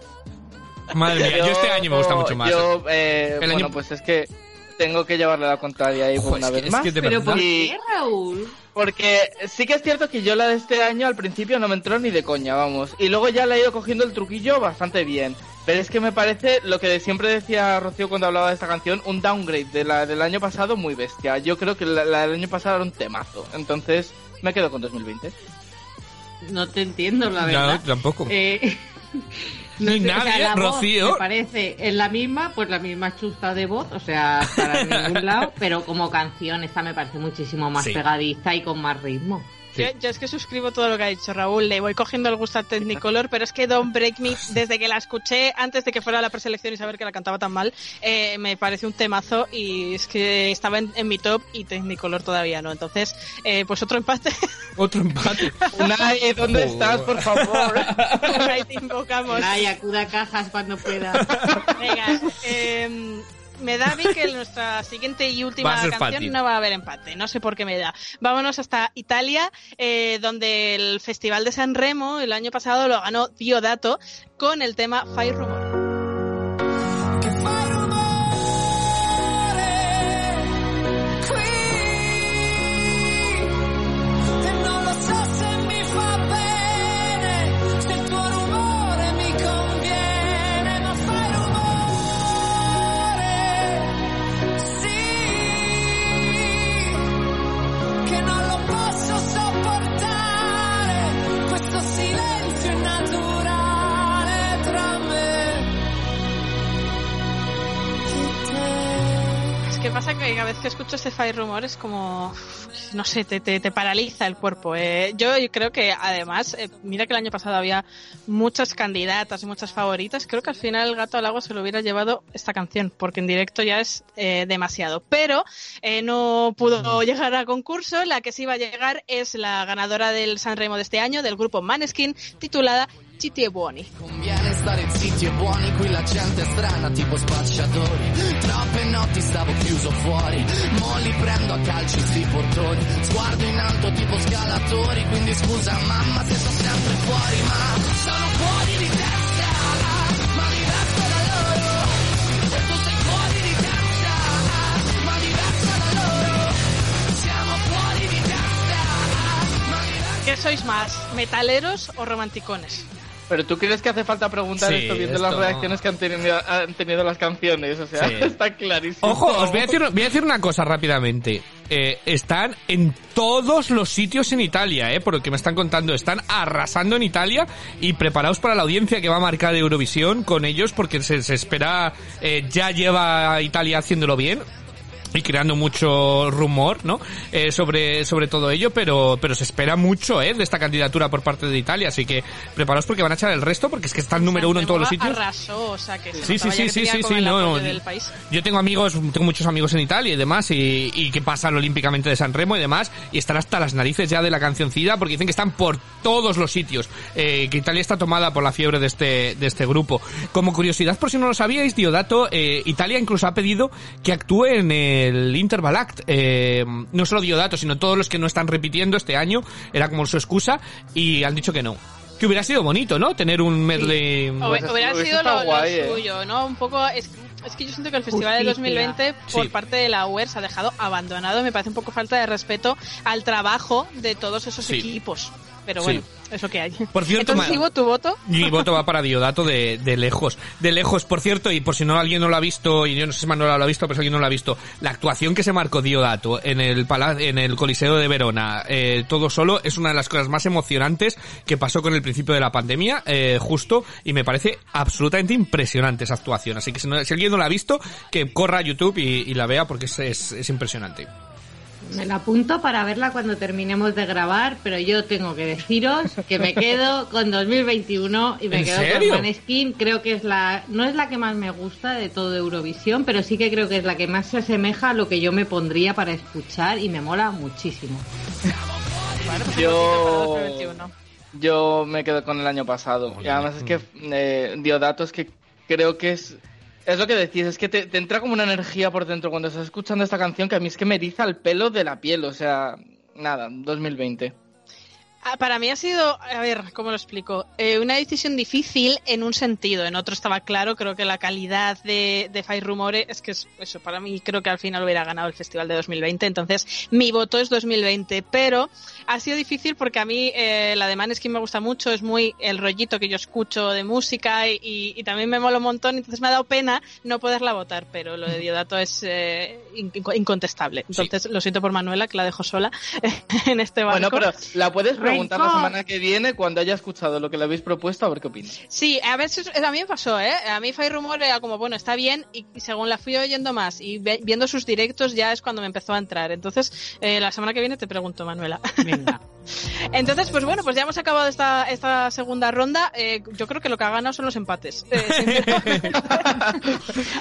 Madre mía, yo este año me gusta mucho más. Yo, eh, El bueno, año- pues es que tengo que llevarle la contraria ahí Ojo, una es que- vez es más. que de Pero. ¿por qué, Raúl? Porque sí que es cierto que yo la de este año al principio no me entró ni de coña, vamos. Y luego ya le he ido cogiendo el truquillo bastante bien. Pero es que me parece lo que siempre decía Rocío cuando hablaba de esta canción, un downgrade de la del año pasado muy bestia. Yo creo que la, la del año pasado era un temazo. Entonces me quedo con 2020. No te entiendo, la verdad. tampoco. Eh, Ni sé, nadie, la voz Rocío. Me parece es la misma, pues la misma chusta de voz, o sea, para ningún lado, pero como canción esta me parece muchísimo más Sí. pegadiza y con más ritmo. Sí. Yo, yo es que suscribo todo lo que ha dicho Raúl, le voy cogiendo el gusto a Technicolor, pero es que Don't Break Me, desde que la escuché, antes de que fuera la preselección y saber que la cantaba tan mal, eh, me parece un temazo y es que estaba en, en mi top y Technicolor todavía no. Entonces, eh, pues otro empate. Otro empate. Unai, ¿dónde estás, por favor? Te invocamos. Ay, acuda a cajas cuando pueda. Venga, eh, me da a mí que nuestra siguiente y última canción fácil. no va a haber empate. No sé por qué me da. Vámonos hasta Italia, eh, donde el Festival de San Remo el año pasado lo ganó Diodato con el tema Fire Rumor. Cada vez que escucho este Fire Rumor es como, no sé, te, te, te paraliza el cuerpo. Eh, yo, creo que además, eh, mira que el año pasado había muchas candidatas y muchas favoritas. Creo que al final el gato al agua se lo hubiera llevado esta canción, porque en directo ya es eh, demasiado. Pero no pudo llegar a concurso. La que sí va a llegar es la ganadora del San Remo de este año, del grupo Maneskin, titulada Citti e Buoni. Conviene stare zitti e buoni, qui la gente è strana, tipo spacciatori. Troppe notti stavo chiuso fuori, mo li prendo a calci sti portoni. Sguardo in alto tipo scalatori, quindi scusa mamma se sono sempre fuori, ma sono fuori di testa, ma diverso da loro. Tu sei fuori di testa, ma diverso da loro. Siamo fuori di testa, ma diverso ¿Qué sois más, metaleros o romanticones? Pero tú crees que hace falta preguntar Sí, esto viendo las reacciones que han tenido, han tenido las canciones, o sea, Sí. está clarísimo. Ojo, os voy a decir, voy a decir una cosa rápidamente. Eh, están en todos los sitios en Italia, eh, por lo que me están contando. Están arrasando en Italia y preparaos para la audiencia que va a marcar Eurovisión con ellos porque se, se espera, eh, ya lleva Italia haciéndolo bien y creando mucho rumor, ¿no? Eh, sobre, sobre todo ello, pero, pero se espera mucho, ¿eh? De esta candidatura por parte de Italia, así que preparaos porque van a echar el resto porque es que están número uno en todos los sitios. Arrasó, o sea que se Sí, sí, sí, que sí, sí, sí, el no, apoyo no, del país. Yo tengo amigos, tengo muchos amigos en Italia y demás, y, y que pasan olímpicamente de San Remo y demás, y están hasta las narices ya de la cancioncida porque dicen que están por todos los sitios, eh, que Italia está tomada por la fiebre de este, de este grupo. Como curiosidad, por si no lo sabíais, Diodato, eh, Italia incluso ha pedido que actúe en el Interval Act, eh, no solo Diodato, sino todos los que no están repitiendo este año, era como su excusa, y han dicho que no. Que hubiera sido bonito, ¿no? Tener un medley... Pues hubiera sido lo, lo guay, eh. suyo, ¿no? Un poco. Es, es que yo siento que el Festival de Justicia. 2020, por Sí. parte de la UER, se ha dejado abandonado. Me parece un poco falta de respeto al trabajo de todos esos Sí. equipos. Pero bueno, es lo que hay. Por cierto, Entonces, Ivo, tu voto. Mi voto va para Diodato de, de lejos. De lejos, por cierto, y por si no alguien no lo ha visto, y yo no sé si Manuela lo ha visto, pero si alguien no lo ha visto, la actuación que se marcó Diodato en el pala- en el Coliseo de Verona, eh, todo solo, es una de las cosas más emocionantes que pasó con el principio de la pandemia, eh, justo, y me parece absolutamente impresionante esa actuación. Así que si, no- si alguien no la ha visto, que corra a YouTube y, y la vea porque es, es, es impresionante. Me la apunto para verla cuando terminemos de grabar, pero yo tengo que deciros que me quedo con 2021 y me ¿En quedo serio? con Maneskin. Creo que es la, no es la que más me gusta de todo Eurovisión, pero sí que creo que es la que más se asemeja a lo que yo me pondría para escuchar y me mola muchísimo. Bueno, pues Yo- para 2021. Yo me quedo con el año pasado. Y además es que eh, Diodato es que creo que es... Es lo que decís, es que te, entra como una energía por dentro cuando estás escuchando esta canción que a mí es que me eriza el pelo de la piel, o sea, nada, 2020. Ah, Para mí ha sido, a ver, ¿cómo lo explico? Eh, una decisión difícil en un sentido, en otro estaba claro, creo que la calidad de, de Fai Rumore es que es eso, para mí creo que al final hubiera ganado el festival de 2020, entonces mi voto es 2020, pero ha sido difícil porque a mí eh, la de Maneskin me gusta mucho, es muy el rollito que yo escucho de música y, y- y también me mola un montón, entonces me ha dado pena no poderla votar, pero lo de Diodato es eh, in- incontestable, entonces lo siento por Manuela que la dejo sola en este barco. Bueno, pero la puedes preguntar la semana que viene cuando haya escuchado lo que le habéis propuesto, a ver qué opina. Sí, a veces a mí me pasó, ¿eh? A mí Fai Rumor era como, bueno, está bien, y según la fui oyendo más y viendo sus directos ya es cuando me empezó a entrar. Entonces, eh, la semana que viene te pregunto, Manuela. Venga. Entonces, pues bueno, pues ya hemos acabado esta, esta segunda ronda. Eh, yo creo que lo que ha ganado son los empates. Eh,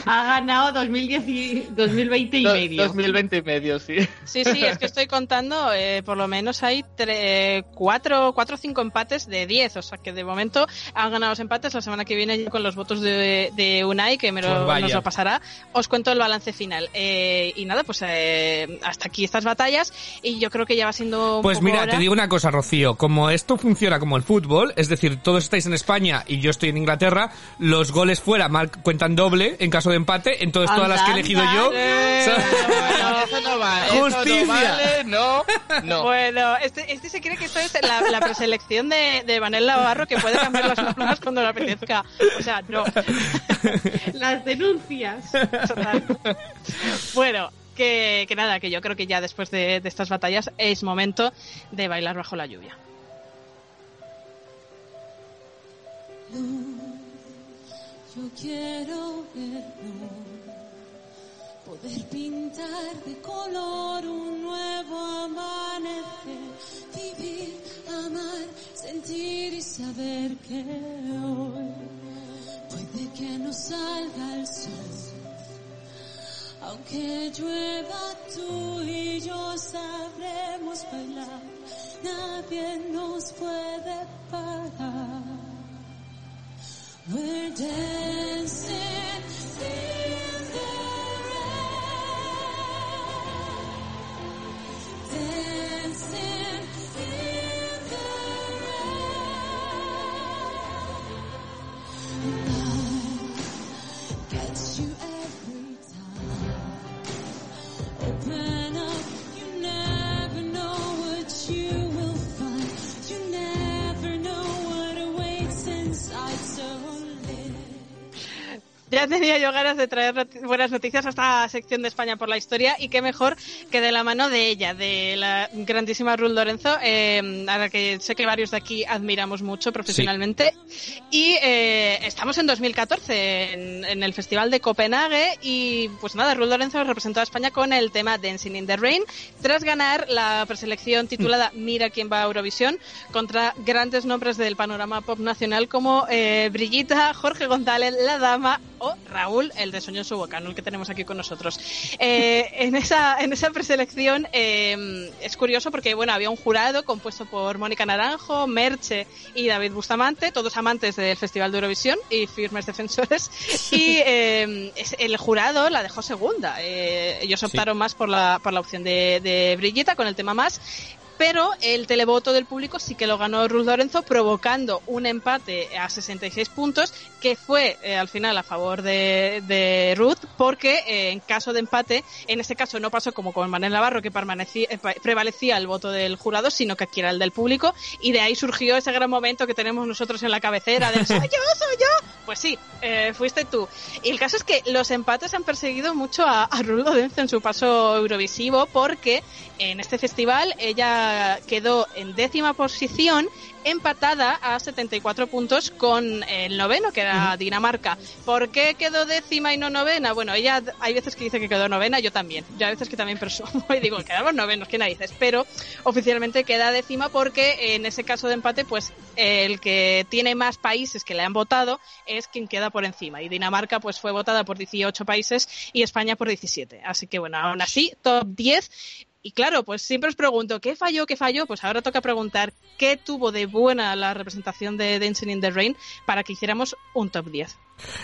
ha ganado 2010 y 2020 y Do- medio. 2020 y medio, sí. sí, sí, es que estoy contando, eh, por lo menos hay tre- cuatro, cuatro o cinco empates de 10. O sea que de momento han ganado los empates. La semana que viene con los votos de, de Unai, que me Pues lo, vaya. nos lo pasará, os cuento el balance final. Eh, y nada, pues eh, hasta aquí estas batallas. Y yo creo que ya va siendo un Pues poco mira, hora. te digo una cosa, Rocío. Como esto funciona como el fútbol, es decir, todos estáis en España y yo estoy en Inglaterra, los goles fuera mal cuentan doble en caso de empate. Entonces todas las que he elegido anda. yo. Eh, son- No, eso no va, eso Justicia. no vale, no, no. Bueno, este, este se cree que esto es la, la preselección de, de Manel Navarro que puede cambiar las normas cuando le apetezca. O sea, no. Las denuncias. Total. Bueno, que, que nada, que yo creo que ya después de, de estas batallas es momento de bailar bajo la lluvia. Yo quiero verlo, poder pintar de color un nuevo amanecer, vivir, amar, sentir y saber que hoy puede que no salga el sol. Aunque llueva tú y yo sabremos bailar, nadie nos puede parar. We're dancing in ya tenía yo ganas de traer noti- buenas noticias a esta sección de España por la historia y qué mejor que de la mano de ella, de la grandísima Ruth Lorenzo, eh, a la que sé que varios de aquí admiramos mucho profesionalmente. Y eh, estamos en 2014 en, en el Festival de Copenhague y pues nada, Ruth Lorenzo representó a España con el tema Dancing in the Rain. Tras ganar la preselección titulada Mira quién va a Eurovisión contra grandes nombres del panorama pop nacional como eh, Brillita, Jorge González, La Dama o Raúl, el de Sueño en su boca, ¿no? el que tenemos aquí con nosotros. Eh, en, esa, en esa preselección eh, es curioso porque bueno había un jurado compuesto por Mónica Naranjo, Merche y David Bustamante, todos amantes del Festival de Eurovisión y firmes defensores. Y eh, el jurado la dejó segunda. Ellos optaron más por la, por la opción de, de Brillita con el tema más. Pero el televoto del público sí que lo ganó Ruth Lorenzo, provocando un empate a 66 puntos, que fue eh, al final a favor de, de Ruth, porque eh, en caso de empate, en ese caso no pasó como con Manel Navarro, que permanecía, eh, prevalecía el voto del jurado, sino que aquí era el del público, y de ahí surgió ese gran momento que tenemos nosotros en la cabecera del soy yo, soy yo. Pues sí, eh, fuiste tú. Y el caso es que los empates han perseguido mucho a, a Ruth Lorenzo en su paso eurovisivo, porque en este festival ella quedó en décima posición empatada a 74 puntos con el noveno que era Dinamarca. ¿Por qué quedó décima y no novena? Bueno, ella hay veces que dice que quedó novena, yo también. Yo a veces que también presumo y digo, quedamos novenos, qué narices. Pero oficialmente queda décima porque en ese caso de empate, pues el que tiene más países que le han votado es quien queda por encima. Y Dinamarca pues fue votada por 18 países y España por 17. Así que bueno, aún así, top 10. Y claro, pues siempre os pregunto, ¿qué falló, qué falló? Pues ahora toca preguntar, ¿qué tuvo de buena la representación de Dancing in the Rain para que hiciéramos un top 10?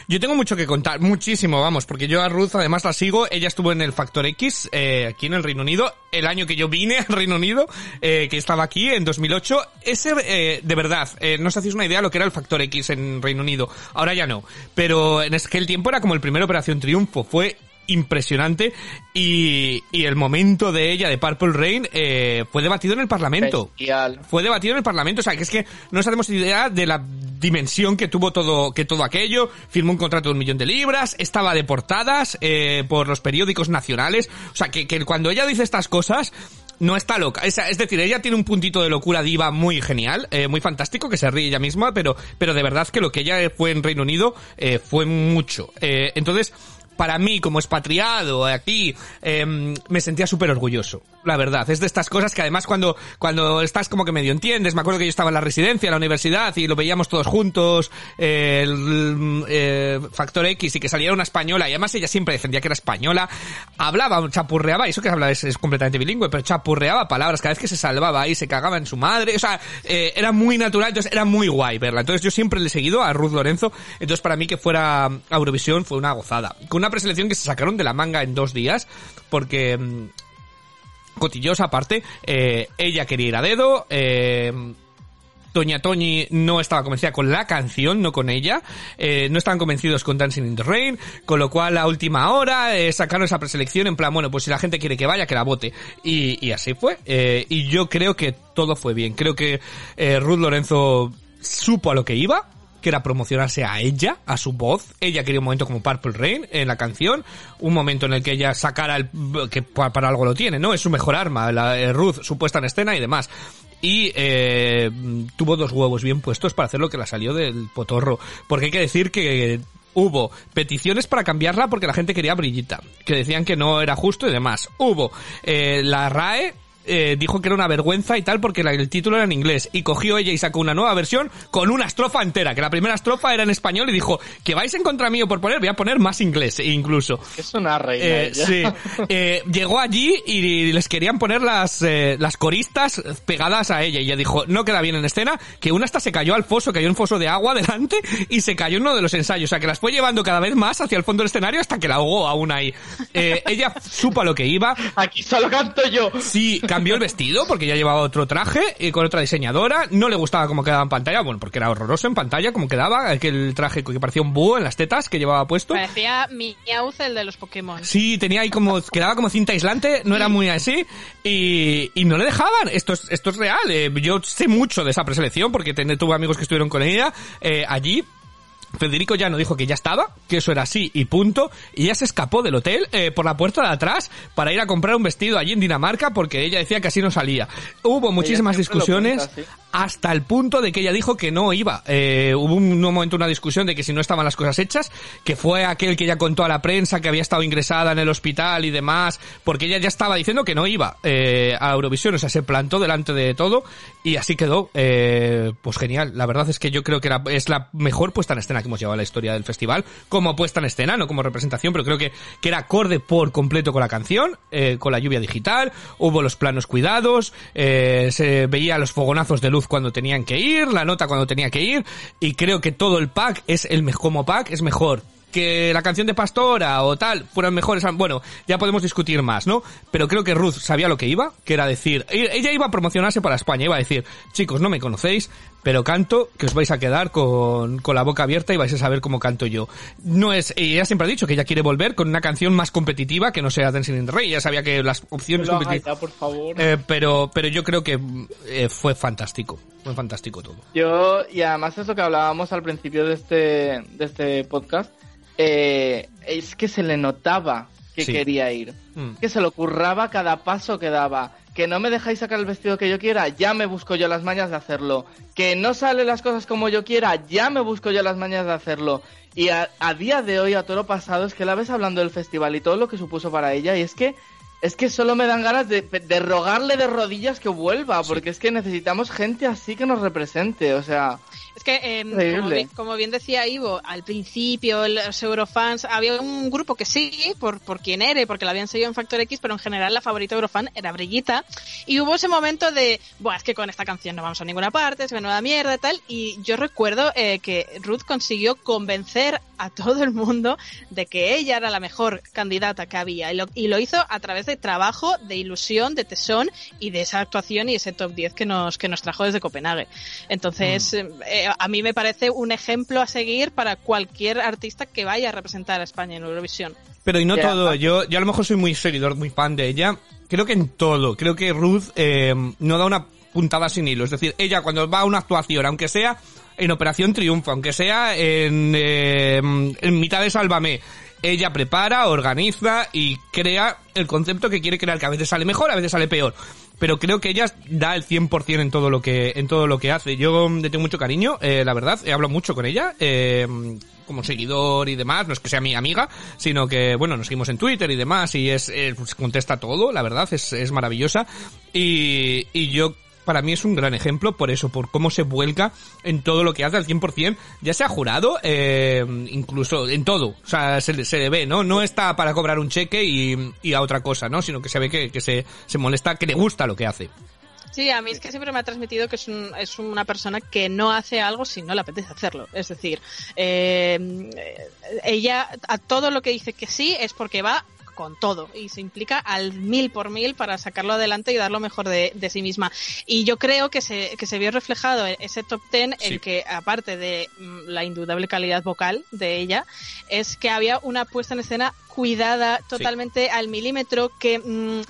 Yo tengo mucho que contar, muchísimo, vamos, porque yo a Ruth además la sigo, ella estuvo en el Factor X, eh, aquí en el Reino Unido, el año que yo vine al Reino Unido, eh, que estaba aquí en 2008, ese, eh, de verdad, eh, no os hacéis una idea lo que era el Factor X en Reino Unido, ahora ya no, pero en aquel tiempo era como el primer Operación Triunfo, fue impresionante y, y el momento de ella, de Purple Rain, eh, fue debatido en el Parlamento Bestial. fue debatido en el Parlamento, o sea, que es que no nos hacemos idea de la dimensión que tuvo todo, que todo aquello, firmó un contrato de un millón de libras, estaba de portadas eh, por los periódicos nacionales, o sea, que, que cuando ella dice estas cosas, no está loca. Es, es decir, ella tiene un puntito de locura diva muy genial, eh, muy fantástico, que se ríe ella misma, pero, pero de verdad que lo que ella fue en Reino Unido eh, fue mucho. Eh, entonces, para mí, como expatriado aquí, eh, me sentía súper orgulloso. La verdad, es de estas cosas que además cuando, cuando estás como que medio entiendes, me acuerdo que yo estaba en la residencia, en la universidad, y lo veíamos todos juntos, eh, el eh, Factor X, y que saliera una española, y además ella siempre defendía que era española, hablaba, chapurreaba, y eso que habla es, es completamente bilingüe, pero chapurreaba palabras cada vez que se salvaba ahí, se cagaba en su madre, o sea, eh, era muy natural, entonces era muy guay verla. Entonces yo siempre le he seguido a Ruth Lorenzo, entonces para mí que fuera a Eurovisión fue una gozada. Con una preselección que se sacaron de la manga en dos días, porque mm, cotillosa aparte, eh, ella quería ir a dedo, eh, Doña Toñi no estaba convencida con la canción, no con ella. Eh, no estaban convencidos con Dancing in the Rain, con lo cual a última hora eh, sacaron esa preselección en plan, bueno, pues si la gente quiere que vaya, que la vote. Y, así fue. Y yo creo que todo fue bien. Creo que Ruth Lorenzo supo a lo que iba, que era promocionarse a ella, a su voz. Ella quería un momento como Purple Rain en la canción, un momento en el que ella sacara el que pa- para algo lo tiene, ¿no? Es su mejor arma, la eh, Ruth, su puesta en escena y demás. Y eh, tuvo dos huevos bien puestos para hacer lo que la salió del potorro. Porque hay que decir que hubo peticiones para cambiarla porque la gente quería Brillita, que decían que no era justo y demás. Hubo eh, la RAE eh, dijo que era una vergüenza y tal porque la- el título era en inglés y cogió ella y sacó una nueva versión con una estrofa entera, que la primera estrofa era en español y dijo que vais en contra mío por poner, voy a poner más inglés incluso. Es una reina. Eh, ella. sí, Eh, llegó allí y les querían poner las, las coristas pegadas a ella y ella dijo, no queda bien en escena, que una hasta se cayó al foso, cayó en un foso de agua delante y se cayó en uno de los ensayos, o sea que las fue llevando cada vez más hacia el fondo del escenario hasta que la ahogó aún ahí. Ella supo a lo que iba. Aquí solo canto yo. Sí, cambió el vestido porque ya llevaba otro traje y con otra diseñadora. No le gustaba cómo quedaba en pantalla, bueno, porque era horroroso en pantalla como quedaba, aquel traje que parecía un búho en las tetas que llevaba puesto. Parecía Meowth, el de los Pokémon. Sí, tenía ahí como, quedaba como cinta aislante, no era muy así, y, y no le dejaban. Esto es, esto es real. eh, yo sé mucho de esa preselección porque tuve amigos que estuvieron con ella eh, allí. Federico ya no dijo que ya estaba, que eso era así y punto, y ella se escapó del hotel eh, por la puerta de atrás para ir a comprar un vestido allí en Dinamarca porque ella decía que así no salía. Hubo muchísimas discusiones cuenta, sí. Hasta el punto de que ella dijo que no iba. Eh, hubo un, un momento una discusión de que si no estaban las cosas hechas, que fue aquel que ella contó a la prensa que había estado ingresada en el hospital y demás, porque ella ya estaba diciendo que no iba eh, a Eurovisión, o sea, se plantó delante de todo y así quedó. Eh, pues genial. La verdad es que yo creo que era, es la mejor puesta en escena que hemos llevado en la historia del festival, como puesta en escena, no como representación, pero creo que, que era acorde por completo con la canción, eh, con la lluvia digital, hubo los planos cuidados, eh, se veía los fogonazos de luz cuando tenían que ir, la nota cuando tenía que ir, y creo que todo el pack es el mejor, como pack es mejor que la canción de Pastora o tal fueran mejores, bueno, ya podemos discutir más, ¿no? Pero creo que Ruth sabía lo que iba, que era decir, ella iba a promocionarse para España, iba a decir, chicos, no me conocéis, pero canto que os vais a quedar con, con la boca abierta y vais a saber cómo canto yo. No es, y ella siempre ha dicho que ella quiere volver con una canción más competitiva que no sea Dancing in the Rain, ella sabía que las opciones No lo hagas competitivas... ya, por favor. Eh, pero, pero yo creo que eh, fue fantástico, fue fantástico todo. Yo, y además es lo que hablábamos al principio de este, de este podcast, eh, es que se le notaba que Sí. quería ir. Mm. Que se le ocurraba cada paso que daba. Que no me dejáis sacar el vestido que yo quiera, ya me busco yo las mañas de hacerlo. Que no salen las cosas como yo quiera, ya me busco yo las mañas de hacerlo. Y a, a día de hoy, a todo lo pasado, es que la ves hablando del festival y todo lo que supuso para ella, y es que es que solo me dan ganas de, de rogarle de rodillas que vuelva, porque es que necesitamos gente así que nos represente, o sea... Es que, eh, como, bien, como bien decía Ivo, al principio los Eurofans, había un grupo que sí, por, por quién era, porque la habían seguido en Factor X, pero en general la favorita Eurofan era Brillita. Y hubo ese momento de, Buah, es que con esta canción no vamos a ninguna parte, es menuda mierda y tal. Y yo recuerdo eh, que Ruth consiguió convencer a todo el mundo de que ella era la mejor candidata que había. Y lo, y lo hizo a través de trabajo, de ilusión, de tesón y de esa actuación y ese top 10 que nos, que nos trajo desde Copenhague. Entonces, eh, a mí me parece un ejemplo a seguir para cualquier artista que vaya a representar a España en Eurovisión. Pero y no todo, yo, yo a lo mejor soy muy seguidor, muy fan de ella. Creo que en todo, creo que Ruth eh, no da una puntada sin hilo. Es decir, ella cuando va a una actuación, aunque sea en Operación Triunfo, aunque sea en, eh, en mitad de Sálvame, ella prepara, organiza y crea el concepto que quiere crear, que a veces sale mejor, a veces sale peor. Pero creo que ella da el 100% en todo lo que en todo lo que hace. Yo le tengo mucho cariño, eh, la verdad, he hablado mucho con ella, eh, como seguidor y demás, no es que sea mi amiga, sino que, bueno, nos seguimos en Twitter y demás, y es, eh, pues, contesta todo, la verdad, es, es maravillosa. Y, y yo, para mí es un gran ejemplo por eso, por cómo se vuelca en todo lo que hace al 100%, ya sea jurado, eh, incluso en todo, o sea, se, se le ve, ¿no? No está para cobrar un cheque y, y a otra cosa, ¿no? Sino que se ve que, que se, se molesta, que le gusta lo que hace. Sí, a mí es que siempre me ha transmitido que es, un- es una persona que no hace algo si no le apetece hacerlo. Es decir, eh, ella a todo lo que dice que sí es porque va con todo y se implica al mil por mil para sacarlo adelante y dar lo mejor de, de sí misma. Y yo creo que se, que se vio reflejado ese top ten Sí. en que, aparte de mm, la indudable calidad vocal de ella, es que había una puesta en escena cuidada totalmente al milímetro que... mm,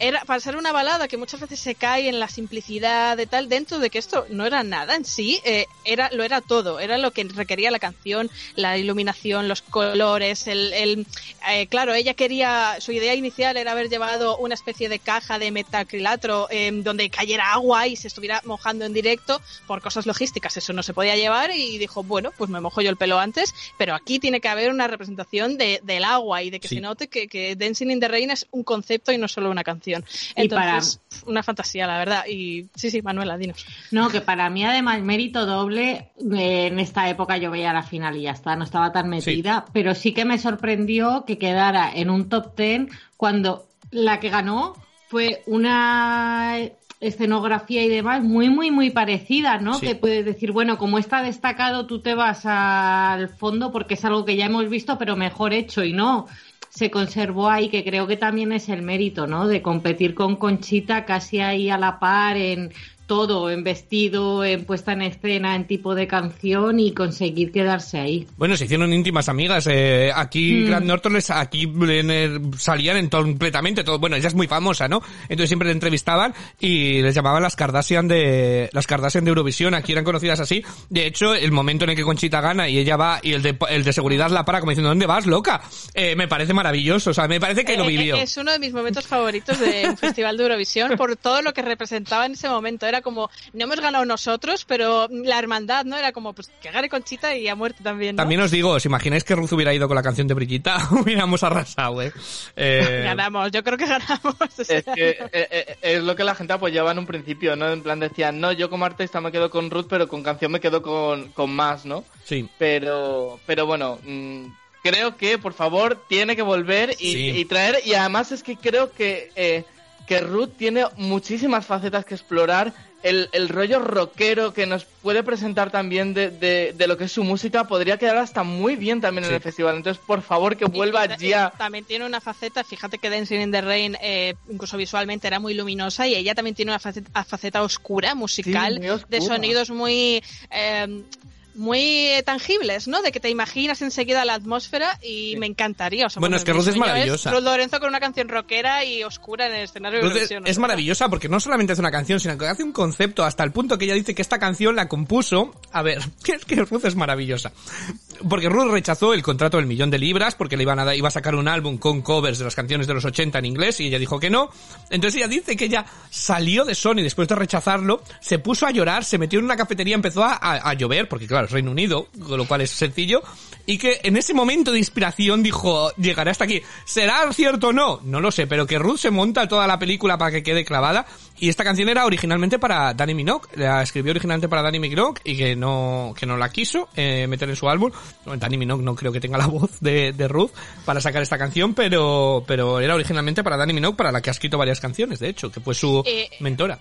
era para ser una balada que muchas veces se cae en la simplicidad de tal dentro de que esto no era nada en sí eh, era lo era todo era lo que requería la canción la iluminación los colores el, el eh, claro ella quería su idea inicial era haber llevado una especie de caja de metacrilato eh, donde cayera agua y se estuviera mojando en directo por cosas logísticas eso no se podía llevar y dijo bueno pues me mojo yo el pelo antes pero aquí tiene que haber una representación de, del agua y de que Sí. se note que, que Dancing in the Rain es un concepto y no solo una canción. Y Entonces, una fantasía, la verdad. Y sí, sí, Manuela, dinos. No, que para mí además mérito doble, eh, en esta época yo veía la final y ya está, no estaba tan metida, pero sí que me sorprendió que quedara en un top ten cuando la que ganó fue una escenografía y demás muy, muy, muy parecida, ¿no? Sí. Que puedes decir, bueno, como está destacado, tú te vas al fondo porque es algo que ya hemos visto, pero mejor hecho y no. Se conservó ahí, que creo que también es el mérito, ¿no? De competir con Conchita casi ahí a la par en todo, en vestido, en puesta en escena, en tipo de canción y conseguir quedarse ahí. Bueno, se hicieron íntimas amigas. eh, aquí Mm. Grant Norton les, aquí en el- salían en todo, completamente todo. Bueno, ella es muy famosa, ¿no? Entonces siempre le entrevistaban y les llamaban las Kardashian de las Kardashian de Eurovisión. Aquí eran conocidas así. De hecho, el momento en el que Conchita gana y ella va y el de, el de seguridad la para como diciendo ¿dónde vas, loca? Eh, me parece maravilloso. O sea, me parece que lo Eh, vivió. Es uno de mis momentos favoritos de un festival de Eurovisión por todo lo que representaba en ese momento. Era como, no hemos ganado nosotros, pero la hermandad, ¿no? Era como, pues que gane Conchita y a muerte también, ¿no? También os digo, ¿os imagináis que Ruth hubiera ido con la canción de Brigitta? Hubiéramos arrasado, ¿eh? Eh, Ganamos, yo creo que ganamos. o sea. Es que eh, eh, es lo que la gente apoyaba en un principio, ¿no? En plan decían, no, yo como artista me quedo con Ruth, pero con canción me quedo con, con más, ¿no? Sí. Pero, pero bueno, mm, creo que por favor tiene que volver y, Sí. y traer, y además es que creo que, eh, que Ruth tiene muchísimas facetas que explorar. El, el rollo rockero que nos puede presentar también de, de, de lo que es su música podría quedar hasta muy bien también en Sí. el festival. Entonces, por favor, que vuelva Y- y- ya. También tiene una faceta, fíjate que Dancing in the Rain, eh, incluso visualmente, era muy luminosa y ella también tiene una faceta, faceta oscura, musical, oscura. de sonidos muy... eh, muy tangibles, ¿no? De que te imaginas enseguida la atmósfera y me encantaría. O sea, Bueno, es que Ruth es maravillosa. Ruth Lorenzo con una canción rockera y oscura en el escenario de Ruth es, Eurovisión. es sea, maravillosa porque no solamente hace una canción, sino que hace un concepto hasta el punto que ella dice que esta canción la compuso. A ver, es que Ruth es maravillosa. Porque Ruth rechazó el contrato del millón de libras porque le iban a iba a sacar un álbum con covers de las canciones de los 80 en inglés y ella dijo que no. Entonces ella dice que ella salió de Sony después de rechazarlo, se puso a llorar, se metió en una cafetería, empezó a, llover, porque claro, es Reino Unido, con lo cual es sencillo, y que en ese momento de inspiración dijo, llegaré hasta aquí. ¿Será cierto o no? No lo sé, pero que Ruth se monta toda la película para que quede clavada, y esta canción era originalmente para Danny Minogue, la escribió originalmente para Danny Minogue, y que no, que no la quiso eh, meter en su álbum. Danny Minogue no creo que tenga la voz de, de Ruth para sacar esta canción, pero, pero era originalmente para Danny Minogue, para la que ha escrito varias canciones, de hecho, que fue su Eh, mentora.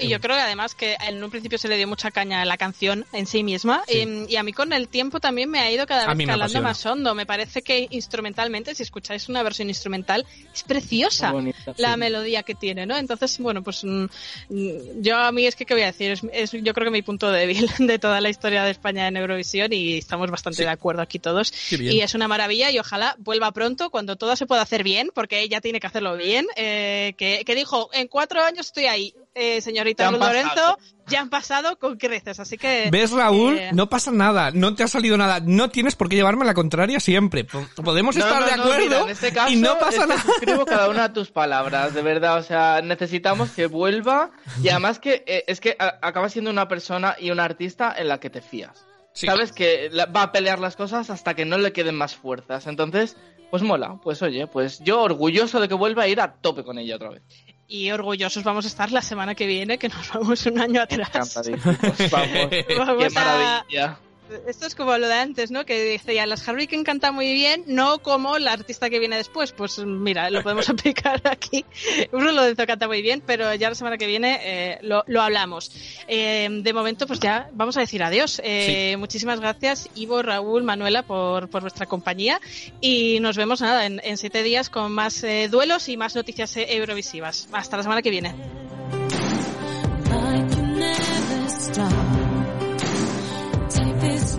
Y yo creo que además que en un principio se le dio mucha caña a la canción en sí misma y, y a mí con el tiempo también me ha ido cada vez calando más hondo. Me parece que instrumentalmente, si escucháis una versión instrumental, es preciosa bonita, la sí. melodía que tiene, ¿no? Entonces, bueno, pues mm, mm, yo a mí es que, ¿qué voy a decir? Es, es yo creo que mi punto débil de toda la historia de España en Eurovisión y estamos bastante Sí. de acuerdo aquí todos. Y es una maravilla y ojalá vuelva pronto cuando todo se pueda hacer bien, porque ella tiene que hacerlo bien. eh, que, que dijo, en cuatro años estoy ahí, eh, señorita Lorenzo, ya han pasado con creces, así que... ¿Ves, Raúl? eh, No pasa nada, no te ha salido nada, no tienes por qué llevarme la contraria siempre. Po- Podemos No, estar no, de no, acuerdo mira, en este caso, y no pasa nada. suscribo cada una de tus palabras, de verdad. O sea, necesitamos que vuelva y además que eh, es que acaba siendo una persona y una artista en la que te fías. Sí. Sabes que va a pelear las cosas hasta que no le queden más fuerzas. Entonces, pues mola. Pues oye, pues yo orgulloso de que vuelva a ir a tope con ella otra vez. Y orgullosos vamos a estar la semana que viene, que nos vamos un año atrás. Vamos, qué Vamos a- maravilla. Esto es como lo de antes, ¿no? Que decía, las Hurricane canta muy bien, no como la artista que viene después. Pues mira, lo podemos aplicar aquí. Bruno Lorenzo canta muy bien, pero ya la semana que viene eh, lo, lo hablamos. Eh, de momento, pues ya vamos a decir adiós. Eh, Muchísimas gracias, Ivo, Raúl, Manuela, por, por vuestra compañía. Y nos vemos nada en, en siete días con más eh, duelos y más noticias eh, eurovisivas. Hasta la semana que viene.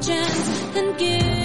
questions and give.